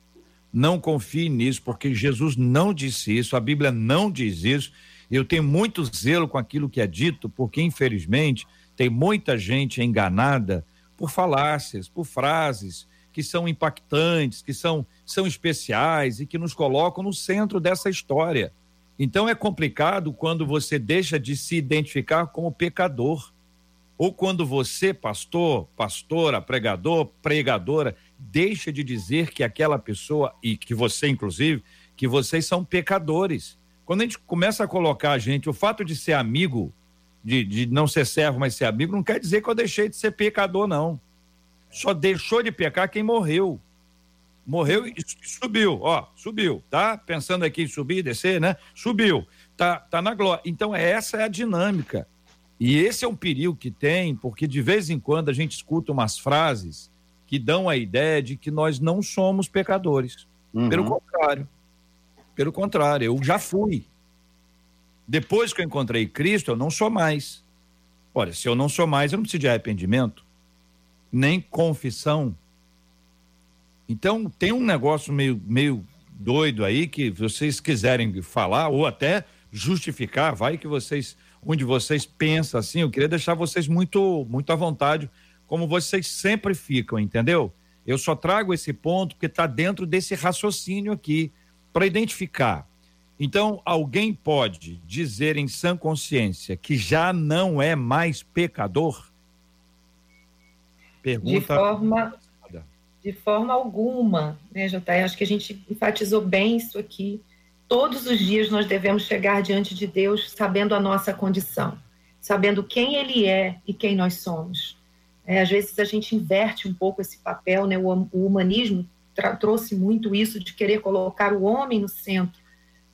Não confie nisso, porque Jesus não disse isso, a Bíblia não diz isso. Eu tenho muito zelo com aquilo que é dito, porque infelizmente tem muita gente enganada por falácias, por frases, que são impactantes, que são, são especiais e que nos colocam no centro dessa história. Então é complicado quando você deixa de se identificar como pecador. Ou quando você, pastor, pastora, pregador, pregadora, deixa de dizer que aquela pessoa, e que você, inclusive, que vocês são pecadores. Quando a gente começa a colocar a gente, o fato de ser amigo, de, de não ser servo, mas ser amigo, não quer dizer que eu deixei de ser pecador, não. Só deixou de pecar quem morreu. Morreu e subiu, ó, subiu, tá? Pensando aqui em subir, descer, né? Subiu, tá, tá na glória. Então, essa é a dinâmica. E esse é um perigo que tem, porque de vez em quando a gente escuta umas frases que dão a ideia de que nós não somos pecadores. Uhum. Pelo contrário. Pelo contrário, eu já fui. Depois que eu encontrei Cristo, eu não sou mais. Olha, se eu não sou mais, eu não preciso de arrependimento nem confissão. Então, tem um negócio meio, meio doido aí que vocês quiserem falar ou até justificar, vai que vocês, onde vocês pensam assim, eu queria deixar vocês muito, muito à vontade, como vocês sempre ficam, entendeu? Eu só trago esse ponto porque está dentro desse raciocínio aqui, para identificar. Então, alguém pode dizer em sã consciência que já não é mais pecador? Pergunta. De forma, de forma alguma, né, JR? Acho que a gente enfatizou bem isso aqui. Todos os dias nós devemos chegar diante de Deus sabendo a nossa condição, sabendo quem Ele é e quem nós somos. É, às vezes a gente inverte um pouco esse papel, né? O, o humanismo trouxe muito isso de querer colocar o homem no centro,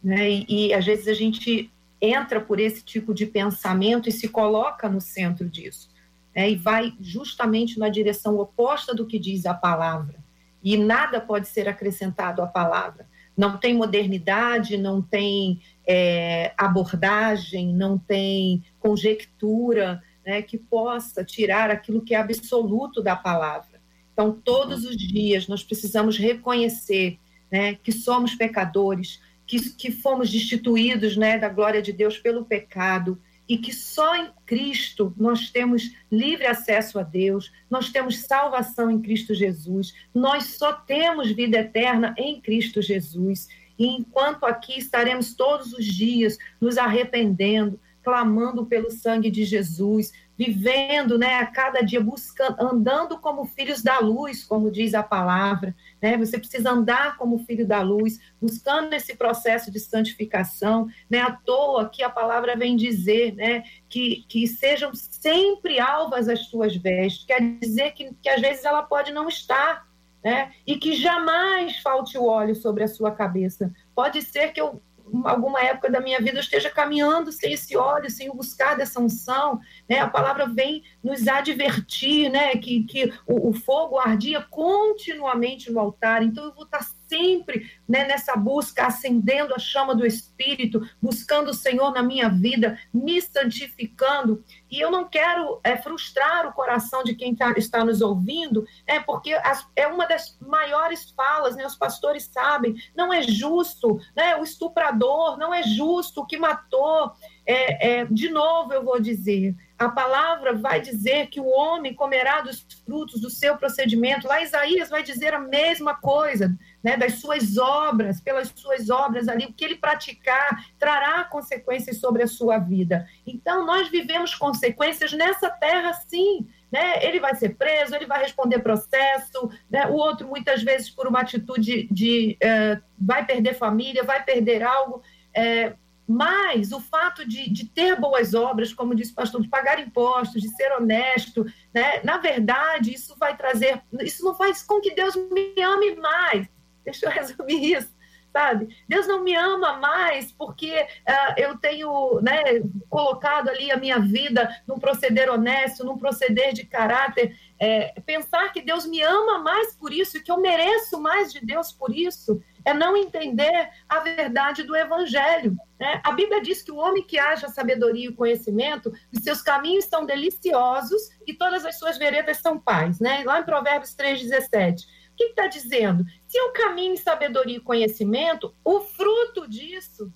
né? E, e às vezes a gente entra por esse tipo de pensamento e se coloca no centro disso, né? E vai justamente na direção oposta do que diz a palavra. E nada pode ser acrescentado à palavra. Não tem modernidade, não tem é, abordagem, não tem conjectura, né, que possa tirar aquilo que é absoluto da palavra. Então, todos os dias nós precisamos reconhecer né, que somos pecadores, que, que fomos destituídos né, da glória de Deus pelo pecado e que só em Cristo nós temos livre acesso a Deus, nós temos salvação em Cristo Jesus, nós só temos vida eterna em Cristo Jesus. E enquanto aqui estaremos todos os dias nos arrependendo, clamando pelo sangue de Jesus, vivendo, né, a cada dia buscando, andando como filhos da luz, como diz a palavra, né? Você precisa andar como filho da luz, buscando esse processo de santificação, né? À toa que a palavra vem dizer, né, que, que sejam sempre alvas as tuas vestes, quer dizer que, que às vezes ela pode não estar, né? E que jamais falte o óleo sobre a sua cabeça. Pode ser que eu alguma época da minha vida eu esteja caminhando sem esse óleo, sem buscar dessa unção, né? A palavra vem nos advertir, né? Que, que o, o fogo ardia continuamente no altar, então eu vou estar sempre né, nessa busca, acendendo a chama do Espírito, buscando o Senhor na minha vida, me santificando. E eu não quero é, frustrar o coração de quem tá, está nos ouvindo, é porque as, é uma das maiores falas, né, os pastores sabem, não é justo, né, o estuprador, não é justo o que matou. É, é, de novo eu vou dizer, a palavra vai dizer que o homem comerá dos frutos do seu procedimento. Lá Isaías vai dizer a mesma coisa né, das suas obras, pelas suas obras ali, o que ele praticar trará consequências sobre a sua vida. Então, nós vivemos consequências nessa terra, sim. Né? Ele vai ser preso, ele vai responder processo, né? o outro, muitas vezes, por uma atitude de uh, vai perder família, vai perder algo. É, mas o fato de, de, ter boas obras, como disse o pastor, de pagar impostos, de ser honesto, né? na verdade, isso vai trazer, isso não faz com que Deus me ame mais, Deixa eu resumir isso, sabe? Deus não me ama mais porque uh, eu tenho né, colocado ali a minha vida num proceder honesto, num proceder de caráter. É, pensar que Deus me ama mais por isso que eu mereço mais de Deus por isso é não entender a verdade do Evangelho. Né? A Bíblia diz que o homem que haja sabedoria e conhecimento, os seus caminhos são deliciosos e todas as suas veredas são paz. Né? Lá em Provérbios 3,17 que está dizendo? Se eu caminho em sabedoria e conhecimento, o fruto disso,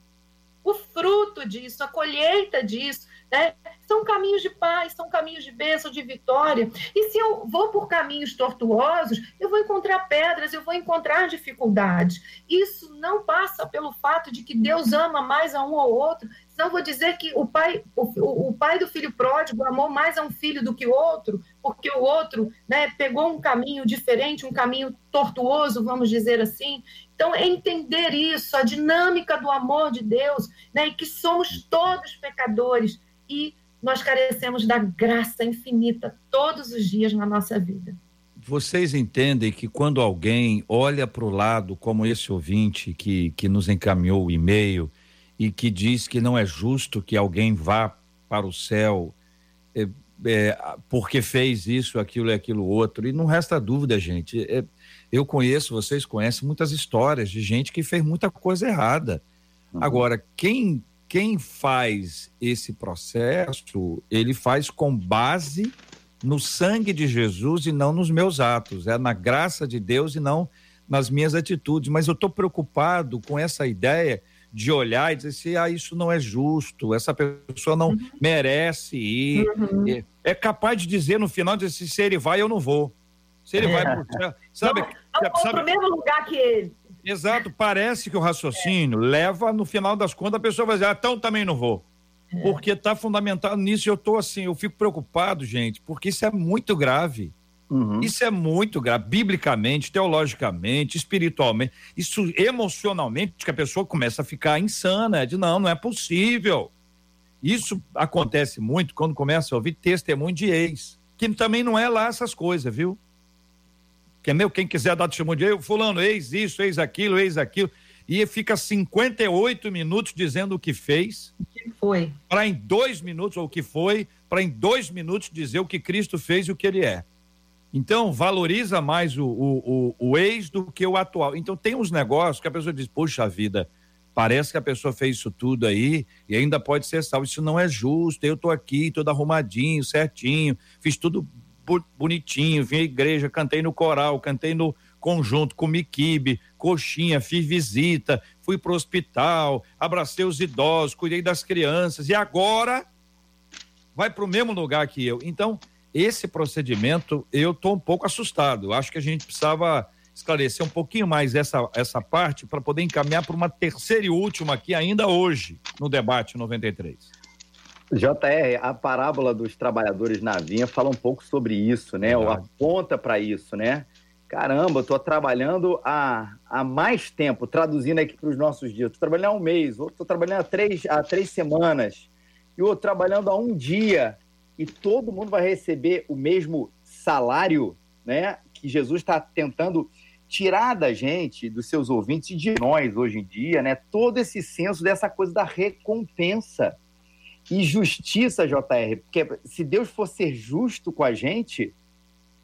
o fruto disso, a colheita disso, né? São caminhos de paz, são caminhos de bênção, de vitória. E se eu vou por caminhos tortuosos, eu vou encontrar pedras, eu vou encontrar dificuldades. Isso não passa pelo fato de que Deus ama mais a um ou outro, Senão vou dizer que o pai, o, o, pai do filho pródigo amou mais a um filho do que o outro, porque o outro né, pegou um caminho diferente, um caminho tortuoso, vamos dizer assim. Então, é entender isso, a dinâmica do amor de Deus, né, e que somos todos pecadores e nós carecemos da graça infinita todos os dias na nossa vida. Vocês entendem que quando alguém olha para o lado, como esse ouvinte que, que nos encaminhou o e-mail, e que diz que não é justo que alguém vá para o céu é, é, porque fez isso, aquilo e aquilo outro. E não resta dúvida, gente. É, eu conheço, vocês conhecem muitas histórias de gente que fez muita coisa errada. Uhum. Agora, quem quem faz esse processo, ele faz com base no sangue de Jesus e não nos meus atos, é na graça de Deus e não nas minhas atitudes. Mas eu estou preocupado com essa ideia de olhar e dizer assim, ah, isso não é justo, essa pessoa não uhum. merece ir. Uhum. É, é capaz de dizer no final, dizer assim, se ele vai, eu não vou. Se ele vai pro céu. Sabe, não, não sabe, mesmo lugar que ele. Exato, parece que o raciocínio é. leva, no final das contas, a pessoa vai dizer, ah, então também não vou. É. Porque está fundamentado nisso, eu estou assim, eu fico preocupado, gente, porque isso é muito grave. Uhum. Isso é muito grave, biblicamente, teologicamente, espiritualmente, isso emocionalmente, que a pessoa começa a ficar insana, de não, não é possível. Isso acontece muito quando começa a ouvir testemunho de ex, que também não é lá essas coisas, viu? Que é meu, quem quiser dar testemunho de ex, fulano, ex isso, ex aquilo, ex aquilo, e fica 58 minutos dizendo o que fez. O que foi? Para em dois minutos, ou o que foi, para em dois minutos dizer o que Cristo fez e o que ele é. Então, valoriza mais o, o, o, o ex do que o atual. Então, tem uns negócios que a pessoa diz, puxa vida, parece que a pessoa fez isso tudo aí e ainda pode ser salvo. Isso não é justo. Eu tô aqui, todo arrumadinho, certinho, fiz tudo bonitinho, vim à igreja, cantei no coral, cantei no conjunto, comi quibe, coxinha, fiz visita, fui pro hospital, abracei os idosos, cuidei das crianças e agora vai para o mesmo lugar que eu. Então, esse procedimento, eu estou um pouco assustado. Acho que a gente precisava esclarecer um pouquinho mais essa, essa parte para poder encaminhar para uma terceira e última aqui ainda hoje no debate 93. JR, a parábola dos trabalhadores na vinha fala um pouco sobre isso, né? Ou aponta para isso, né? Caramba, eu tô trabalhando há, há mais tempo, traduzindo aqui para os nossos dias. Estou trabalhando há um mês, outro estou trabalhando há três, há três semanas, e outro trabalhando há um dia e todo mundo vai receber o mesmo salário, né? Que Jesus está tentando tirar da gente, dos seus ouvintes e de nós hoje em dia, né? Todo esse senso dessa coisa da recompensa e justiça, JR, porque se Deus for ser justo com a gente,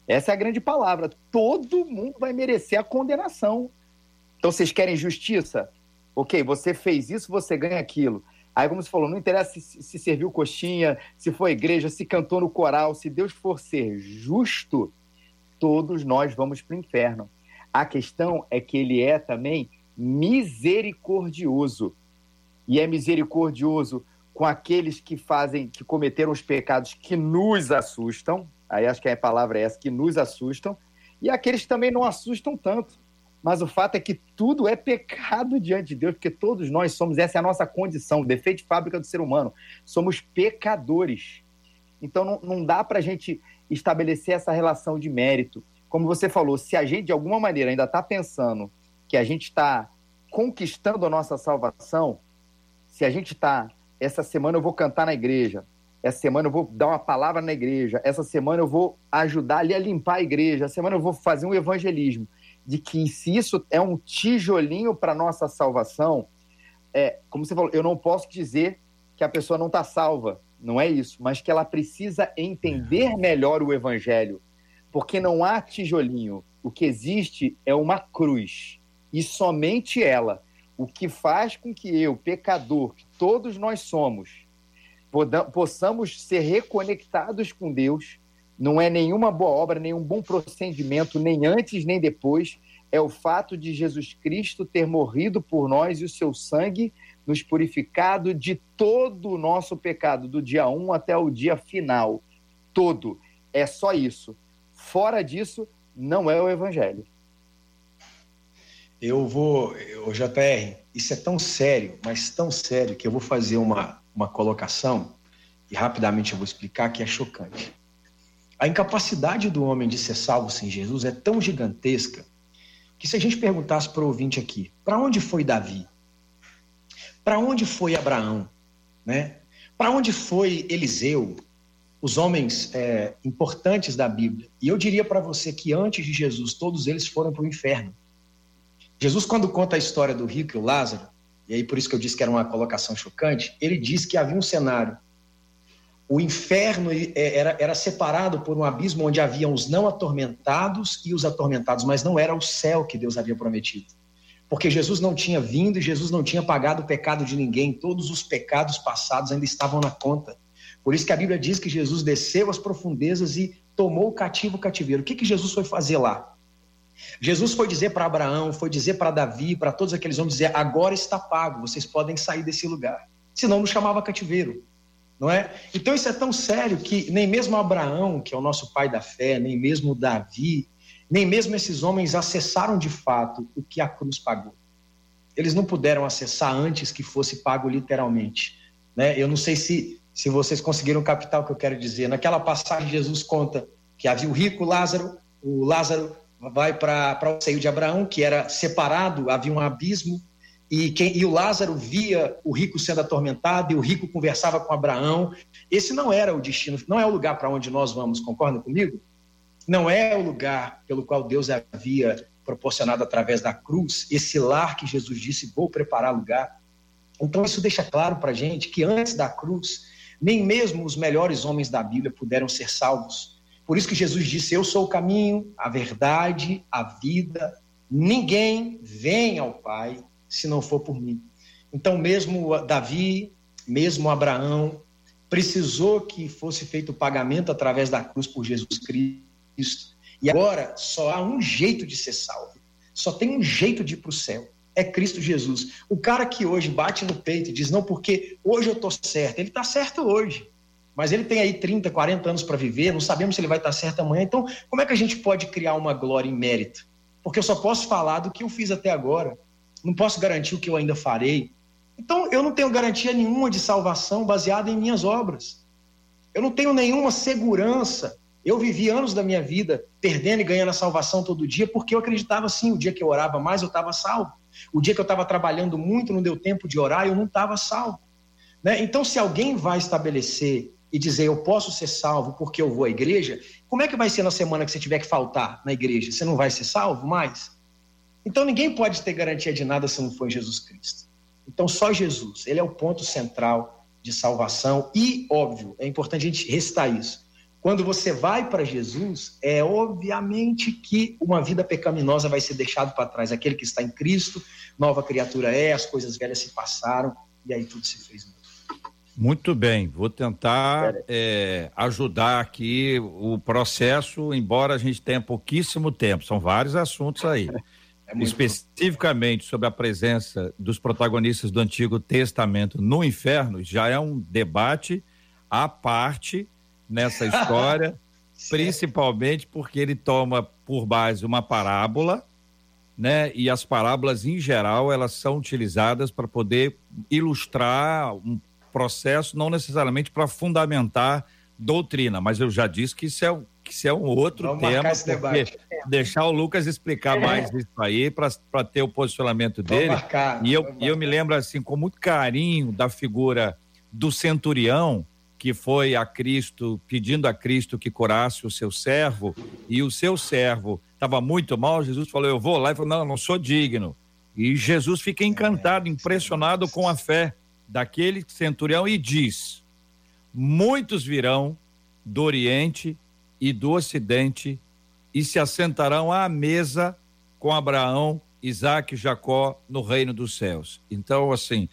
essa é a grande palavra. Todo mundo vai merecer a condenação. Então, vocês querem justiça? Ok, você fez isso, você ganha aquilo. Aí, como você falou, não interessa se, se serviu coxinha, se foi igreja, se cantou no coral, se Deus for ser justo, todos nós vamos para o inferno. A questão é que ele é também misericordioso. E é misericordioso com aqueles que fazem, que cometeram os pecados que nos assustam. Aí acho que a palavra é essa, que nos assustam. E aqueles que também não assustam tanto mas o fato é que tudo é pecado diante de Deus, porque todos nós somos, essa é a nossa condição, defeito de fábrica do ser humano. Somos pecadores. Então não, não dá para a gente estabelecer essa relação de mérito. Como você falou, se a gente de alguma maneira ainda está pensando que a gente está conquistando a nossa salvação, se a gente está, essa semana eu vou cantar na igreja, essa semana eu vou dar uma palavra na igreja, essa semana eu vou ajudar ali a limpar a igreja, essa semana eu vou fazer um evangelismo de que se isso é um tijolinho para nossa salvação, é, como você falou, eu não posso dizer que a pessoa não está salva, não é isso, mas que ela precisa entender melhor o evangelho, porque não há tijolinho, o que existe é uma cruz, e somente ela, o que faz com que eu, pecador, que todos nós somos, possamos ser reconectados com Deus não é nenhuma boa obra, nenhum bom procedimento, nem antes nem depois. É o fato de Jesus Cristo ter morrido por nós e o seu sangue nos purificado de todo o nosso pecado, do dia 1 até o dia final. Todo. É só isso. Fora disso, não é o Evangelho. Eu vou, o JR, isso é tão sério, mas tão sério, que eu vou fazer uma, uma colocação e rapidamente eu vou explicar que é chocante. A incapacidade do homem de ser salvo sem Jesus é tão gigantesca que se a gente perguntasse para o ouvinte aqui, para onde foi Davi? Para onde foi Abraão? Né? Para onde foi Eliseu? Os homens é, importantes da Bíblia. E eu diria para você que antes de Jesus, todos eles foram para o inferno. Jesus, quando conta a história do rico e o Lázaro, e aí por isso que eu disse que era uma colocação chocante, ele diz que havia um cenário o inferno é, era, era separado por um abismo onde haviam os não atormentados e os atormentados, mas não era o céu que Deus havia prometido. Porque Jesus não tinha vindo e Jesus não tinha pagado o pecado de ninguém, todos os pecados passados ainda estavam na conta. Por isso que a Bíblia diz que Jesus desceu às profundezas e tomou o cativo cativeiro. O que, que Jesus foi fazer lá? Jesus foi dizer para Abraão, foi dizer para Davi, para todos aqueles homens, dizer: agora está pago, vocês podem sair desse lugar. Senão não chamava cativeiro não é? Então isso é tão sério que nem mesmo Abraão, que é o nosso pai da fé, nem mesmo Davi, nem mesmo esses homens acessaram de fato o que a cruz pagou. Eles não puderam acessar antes que fosse pago literalmente. Né? Eu não sei se, se vocês conseguiram captar o que eu quero dizer. Naquela passagem, Jesus conta que havia o rico Lázaro, o Lázaro vai para o seio de Abraão, que era separado, havia um abismo, e, quem, e o Lázaro via o rico sendo atormentado, e o rico conversava com Abraão. Esse não era o destino, não é o lugar para onde nós vamos, concordam comigo? Não é o lugar pelo qual Deus havia proporcionado através da cruz, esse lar que Jesus disse: Vou preparar lugar. Então, isso deixa claro para a gente que antes da cruz, nem mesmo os melhores homens da Bíblia puderam ser salvos. Por isso que Jesus disse: Eu sou o caminho, a verdade, a vida. Ninguém vem ao Pai se não for por mim. Então, mesmo Davi, mesmo Abraão, precisou que fosse feito o pagamento através da cruz por Jesus Cristo. E agora só há um jeito de ser salvo. Só tem um jeito de ir para o céu. É Cristo Jesus. O cara que hoje bate no peito e diz, não, porque hoje eu estou certo. Ele está certo hoje. Mas ele tem aí 30, 40 anos para viver, não sabemos se ele vai estar tá certo amanhã. Então, como é que a gente pode criar uma glória em mérito? Porque eu só posso falar do que eu fiz até agora não posso garantir o que eu ainda farei. Então, eu não tenho garantia nenhuma de salvação baseada em minhas obras. Eu não tenho nenhuma segurança. Eu vivi anos da minha vida perdendo e ganhando a salvação todo dia porque eu acreditava assim. O dia que eu orava mais, eu estava salvo. O dia que eu estava trabalhando muito, não deu tempo de orar, eu não estava salvo. Né? Então, se alguém vai estabelecer e dizer eu posso ser salvo porque eu vou à igreja, como é que vai ser na semana que você tiver que faltar na igreja? Você não vai ser salvo mais? Então ninguém pode ter garantia de nada se não for Jesus Cristo. Então só Jesus, ele é o ponto central de salvação e, óbvio, é importante a gente restar isso. Quando você vai para Jesus, é obviamente que uma vida pecaminosa vai ser deixada para trás. Aquele que está em Cristo, nova criatura é, as coisas velhas se passaram e aí tudo se fez novo. Muito bem, vou tentar é, ajudar aqui o processo, embora a gente tenha pouquíssimo tempo, são vários assuntos aí. É especificamente sobre a presença dos protagonistas do Antigo Testamento no inferno, já é um debate à parte nessa história, principalmente porque ele toma por base uma parábola, né? E as parábolas em geral, elas são utilizadas para poder ilustrar um processo, não necessariamente para fundamentar doutrina, mas eu já disse que isso é, isso é um outro Vamos tema, porque deixar o Lucas explicar é. mais isso aí para ter o posicionamento dele. Marcar, e eu, eu me lembro assim com muito carinho da figura do centurião que foi a Cristo pedindo a Cristo que curasse o seu servo e o seu servo estava muito mal. Jesus falou: "Eu vou lá". e falou: "Não, não sou digno". E Jesus fica encantado, impressionado com a fé daquele centurião e diz: Muitos virão do Oriente e do Ocidente e se assentarão à mesa com Abraão, Isaac e Jacó no reino dos céus. Então, assim,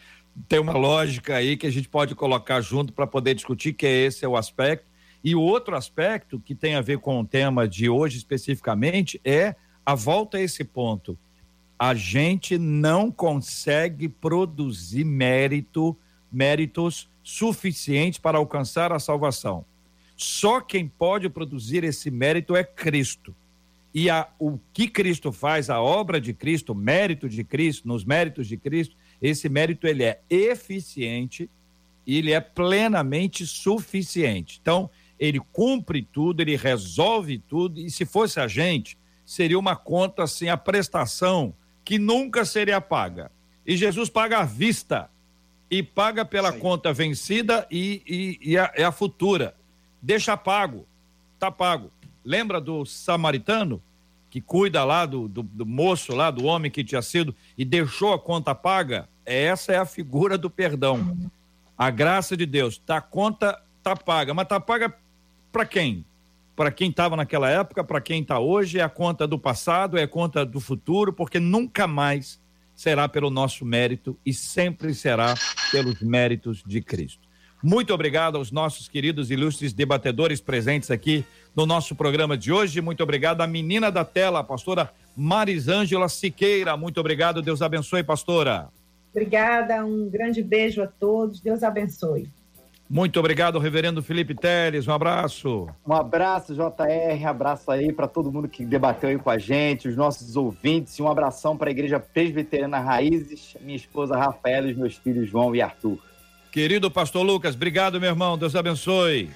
tem uma lógica aí que a gente pode colocar junto para poder discutir, que esse é o aspecto. E o outro aspecto que tem a ver com o tema de hoje especificamente é a volta a esse ponto. A gente não consegue produzir mérito, méritos suficientes para alcançar a salvação. Só quem pode produzir esse mérito é Cristo. E a, o que Cristo faz, a obra de Cristo, o mérito de Cristo, nos méritos de Cristo, esse mérito ele é eficiente e ele é plenamente suficiente. Então, ele cumpre tudo, ele resolve tudo, e se fosse a gente, seria uma conta assim, a prestação que nunca seria paga. E Jesus paga à vista e paga pela conta vencida e, e, e, a, e a futura deixa pago, tá pago. Lembra do samaritano que cuida lá do, do, do, moço lá, do homem que tinha sido e deixou a conta paga? Essa é a figura do perdão. A graça de Deus, tá conta tá paga, mas tá paga para quem? Para quem estava naquela época, para quem está hoje, é a conta do passado, é a conta do futuro, porque nunca mais será pelo nosso mérito e sempre será pelos méritos de Cristo. Muito obrigado aos nossos queridos ilustres debatedores presentes aqui no nosso programa de hoje. Muito obrigado à menina da tela, a pastora Marisângela Siqueira. Muito obrigado. Deus abençoe, pastora. Obrigada. Um grande beijo a todos. Deus abençoe. Muito obrigado, reverendo Felipe Teles. Um abraço. Um abraço, JR. Abraço aí para todo mundo que debateu aí com a gente, os nossos ouvintes. E um abração para a Igreja Presbiteriana Raízes, minha esposa Rafaela e os meus filhos João e Arthur. Querido pastor Lucas, obrigado, meu irmão. Deus abençoe.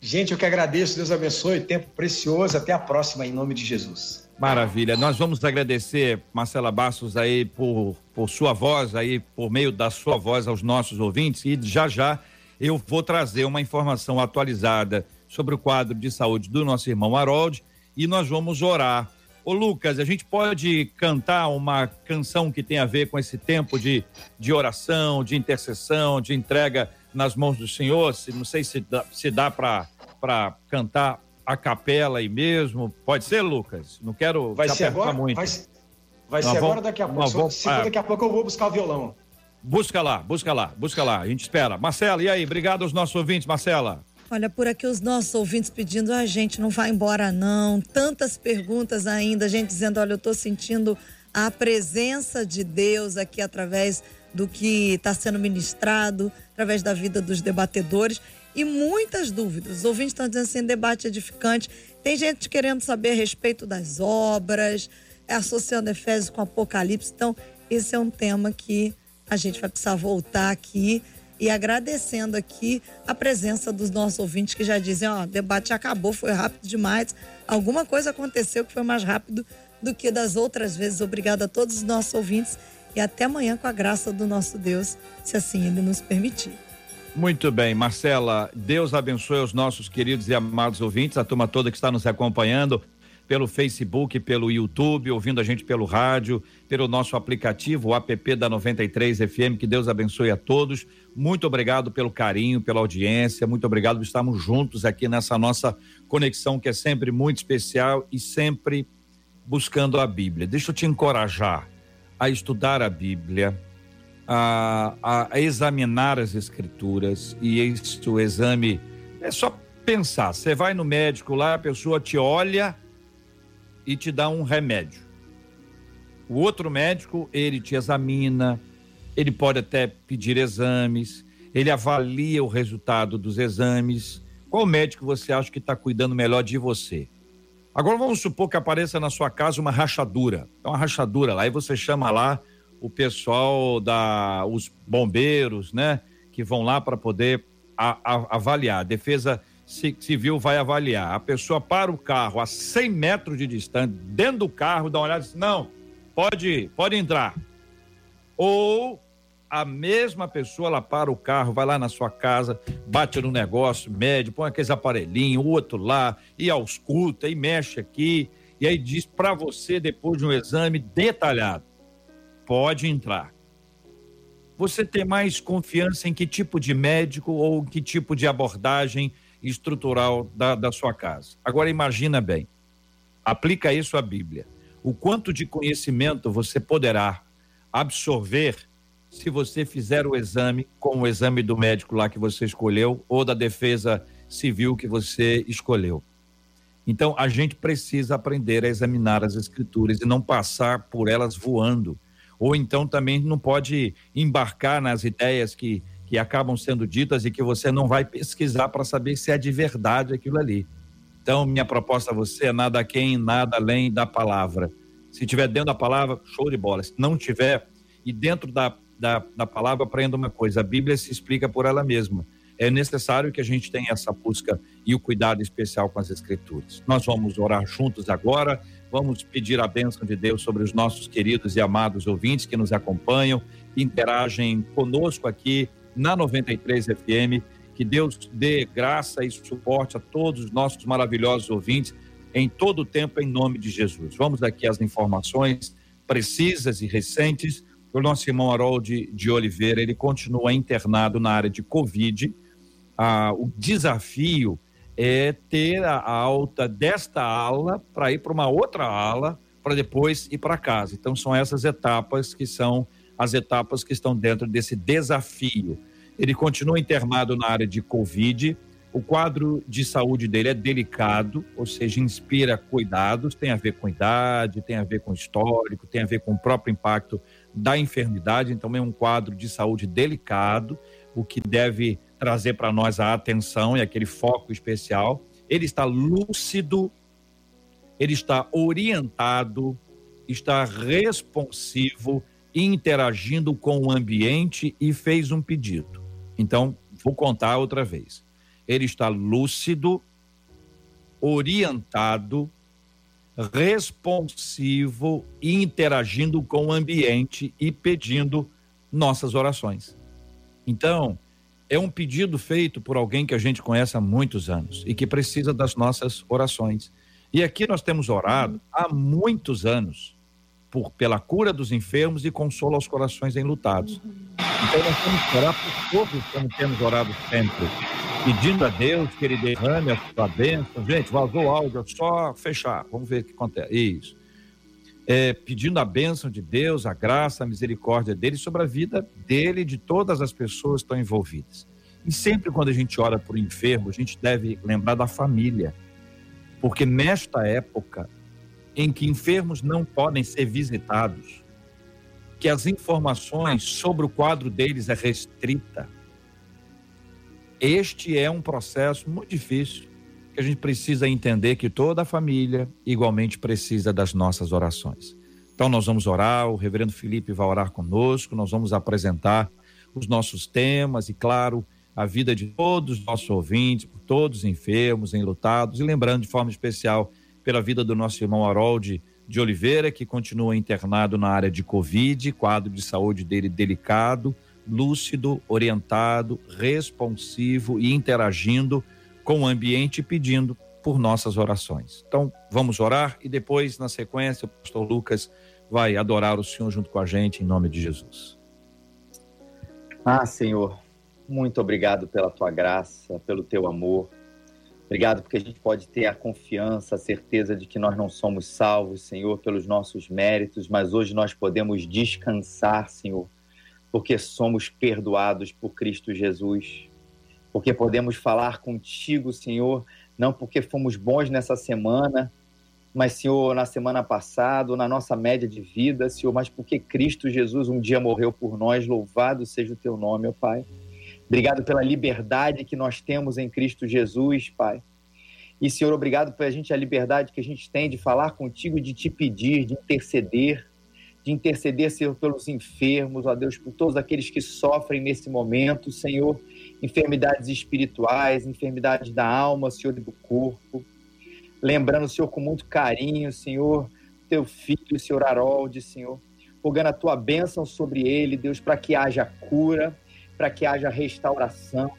Gente, eu que agradeço. Deus abençoe. Tempo precioso. Até a próxima, em nome de Jesus. Maravilha. Nós vamos agradecer, Marcela Bastos, aí, por, por sua voz, aí, por meio da sua voz aos nossos ouvintes. E já já eu vou trazer uma informação atualizada sobre o quadro de saúde do nosso irmão Harold e nós vamos orar. Ô Lucas, a gente pode cantar uma canção que tem a ver com esse tempo de, de oração, de intercessão, de entrega nas mãos do Senhor? Se, não sei se dá, se dá para cantar a capela aí mesmo. Pode ser, Lucas? Não quero vai ser agora, muito. Vai, vai ser agora daqui a pouco. Vamos, se, daqui a pouco eu vou buscar o violão. Busca lá, busca lá, busca lá. A gente espera. Marcela, e aí? Obrigado aos nossos ouvintes, Marcela. Olha, por aqui os nossos ouvintes pedindo a gente não vai embora não. Tantas perguntas ainda, gente dizendo, olha, eu estou sentindo a presença de Deus aqui através do que está sendo ministrado, através da vida dos debatedores e muitas dúvidas. Os ouvintes estão dizendo assim, debate edificante. Tem gente querendo saber a respeito das obras, associando Efésios com Apocalipse. Então, esse é um tema que a gente vai precisar voltar aqui e agradecendo aqui a presença dos nossos ouvintes que já dizem, ó, debate acabou, foi rápido demais. Alguma coisa aconteceu que foi mais rápido do que das outras vezes. Obrigada a todos os nossos ouvintes e até amanhã com a graça do nosso Deus, se assim ele nos permitir. Muito bem, Marcela, Deus abençoe os nossos queridos e amados ouvintes, a turma toda que está nos acompanhando pelo Facebook, pelo YouTube, ouvindo a gente pelo rádio, pelo nosso aplicativo, o app da 93 FM. Que Deus abençoe a todos. Muito obrigado pelo carinho, pela audiência. Muito obrigado por estarmos juntos aqui nessa nossa conexão que é sempre muito especial e sempre buscando a Bíblia. Deixa eu te encorajar a estudar a Bíblia, a, a, examinar as Escrituras e este o exame é só pensar. Você vai no médico lá, a pessoa te olha e te dá um remédio. O outro médico, ele te examina, ele pode até pedir exames, ele avalia o resultado dos exames. Qual médico você acha que está cuidando melhor de você? Agora vamos supor que apareça na sua casa uma rachadura. É uma rachadura lá, e você chama lá o pessoal da os bombeiros, né, que vão lá para poder a, a, avaliar. Defesa civil vai avaliar. A pessoa para o carro a 100 metros de distância, dentro do carro, dá uma olhada e diz: não, pode, pode entrar. Ou a mesma pessoa, ela para o carro, vai lá na sua casa, bate no negócio, mede, põe aqueles aparelhinhos, o outro lá, e ausculta, e mexe aqui, e aí diz para você, depois de um exame detalhado, pode entrar. Você tem mais confiança em que tipo de médico ou que tipo de abordagem estrutural da, da sua casa. Agora imagina bem, aplica isso à Bíblia. O quanto de conhecimento você poderá absorver se você fizer o exame com o exame do médico lá que você escolheu ou da defesa civil que você escolheu. Então, a gente precisa aprender a examinar as escrituras e não passar por elas voando. Ou então também não pode embarcar nas ideias que que acabam sendo ditas e que você não vai pesquisar para saber se é de verdade aquilo ali. Então, minha proposta a você é nada quem, nada além da palavra. Se tiver dentro da palavra, show de bola. Se não tiver, e dentro da, da, da palavra, aprenda uma coisa: a Bíblia se explica por ela mesma. É necessário que a gente tenha essa busca e o cuidado especial com as Escrituras. Nós vamos orar juntos agora. Vamos pedir a bênção de Deus sobre os nossos queridos e amados ouvintes que nos acompanham, interagem conosco aqui na 93 FM. Que Deus dê graça e suporte a todos os nossos maravilhosos ouvintes em todo o tempo, em nome de Jesus. Vamos aqui às informações precisas e recentes. O nosso irmão Harold de Oliveira, ele continua internado na área de Covid. Ah, o desafio é ter a alta desta ala para ir para uma outra ala, para depois ir para casa. Então, são essas etapas que são as etapas que estão dentro desse desafio. Ele continua internado na área de Covid. O quadro de saúde dele é delicado, ou seja, inspira cuidados, tem a ver com idade, tem a ver com histórico, tem a ver com o próprio impacto da enfermidade. Então, é um quadro de saúde delicado, o que deve trazer para nós a atenção e aquele foco especial. Ele está lúcido, ele está orientado, está responsivo, interagindo com o ambiente e fez um pedido. Então, vou contar outra vez. Ele está lúcido, orientado, responsivo e interagindo com o ambiente e pedindo nossas orações. Então, é um pedido feito por alguém que a gente conhece há muitos anos e que precisa das nossas orações. E aqui nós temos orado há muitos anos por, pela cura dos enfermos e consolo aos corações enlutados. Então nós temos que orar por todos, como temos orado sempre pedindo a Deus que ele derrame a sua bênção. Gente, vazou o áudio, é só fechar. Vamos ver o que acontece. Isso. É, pedindo a bênção de Deus, a graça, a misericórdia dele sobre a vida dele e de todas as pessoas que estão envolvidas. E sempre quando a gente ora por enfermo, a gente deve lembrar da família. Porque nesta época em que enfermos não podem ser visitados, que as informações sobre o quadro deles é restrita, este é um processo muito difícil, que a gente precisa entender que toda a família igualmente precisa das nossas orações. Então nós vamos orar, o reverendo Felipe vai orar conosco, nós vamos apresentar os nossos temas e, claro, a vida de todos os nossos ouvintes, todos os enfermos, enlutados, e lembrando de forma especial pela vida do nosso irmão Harold de Oliveira, que continua internado na área de Covid, quadro de saúde dele delicado, lúcido, orientado, responsivo e interagindo com o ambiente pedindo por nossas orações. Então, vamos orar e depois, na sequência, o pastor Lucas vai adorar o Senhor junto com a gente, em nome de Jesus. Ah, Senhor, muito obrigado pela tua graça, pelo teu amor. Obrigado porque a gente pode ter a confiança, a certeza de que nós não somos salvos, Senhor, pelos nossos méritos, mas hoje nós podemos descansar, Senhor, porque somos perdoados por Cristo Jesus, porque podemos falar contigo, Senhor, não porque fomos bons nessa semana, mas, Senhor, na semana passada, na nossa média de vida, Senhor, mas porque Cristo Jesus um dia morreu por nós, louvado seja o teu nome, ó Pai. Obrigado pela liberdade que nós temos em Cristo Jesus, Pai. E, Senhor, obrigado pela gente a liberdade que a gente tem de falar contigo, de te pedir, de interceder, de interceder, Senhor, pelos enfermos, ó Deus, por todos aqueles que sofrem nesse momento, Senhor, enfermidades espirituais, enfermidades da alma, Senhor, e do corpo. Lembrando, Senhor, com muito carinho, Senhor, teu filho, Senhor Harold, Senhor, rogando a tua bênção sobre ele, Deus, para que haja cura, para que haja restauração,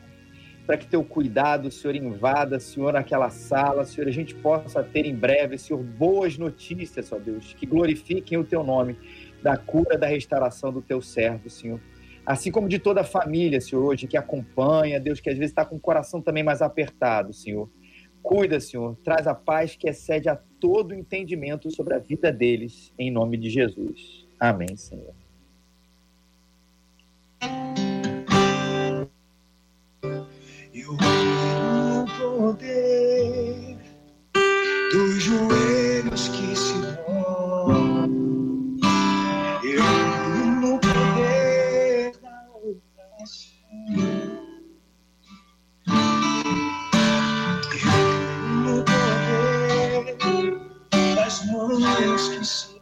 para que teu cuidado, Senhor, invada, Senhor, naquela sala, Senhor, a gente possa ter em breve, Senhor, boas notícias, ó Deus, que glorifiquem o teu nome, da cura, da restauração do teu servo, Senhor. Assim como de toda a família, Senhor, hoje que acompanha, Deus, que às vezes está com o coração também mais apertado, Senhor. Cuida, Senhor, traz a paz que excede a todo entendimento sobre a vida deles, em nome de Jesus. Amém, Senhor. Mãos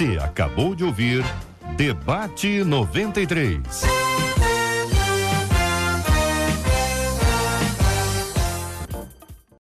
Você acabou de ouvir Debate 93.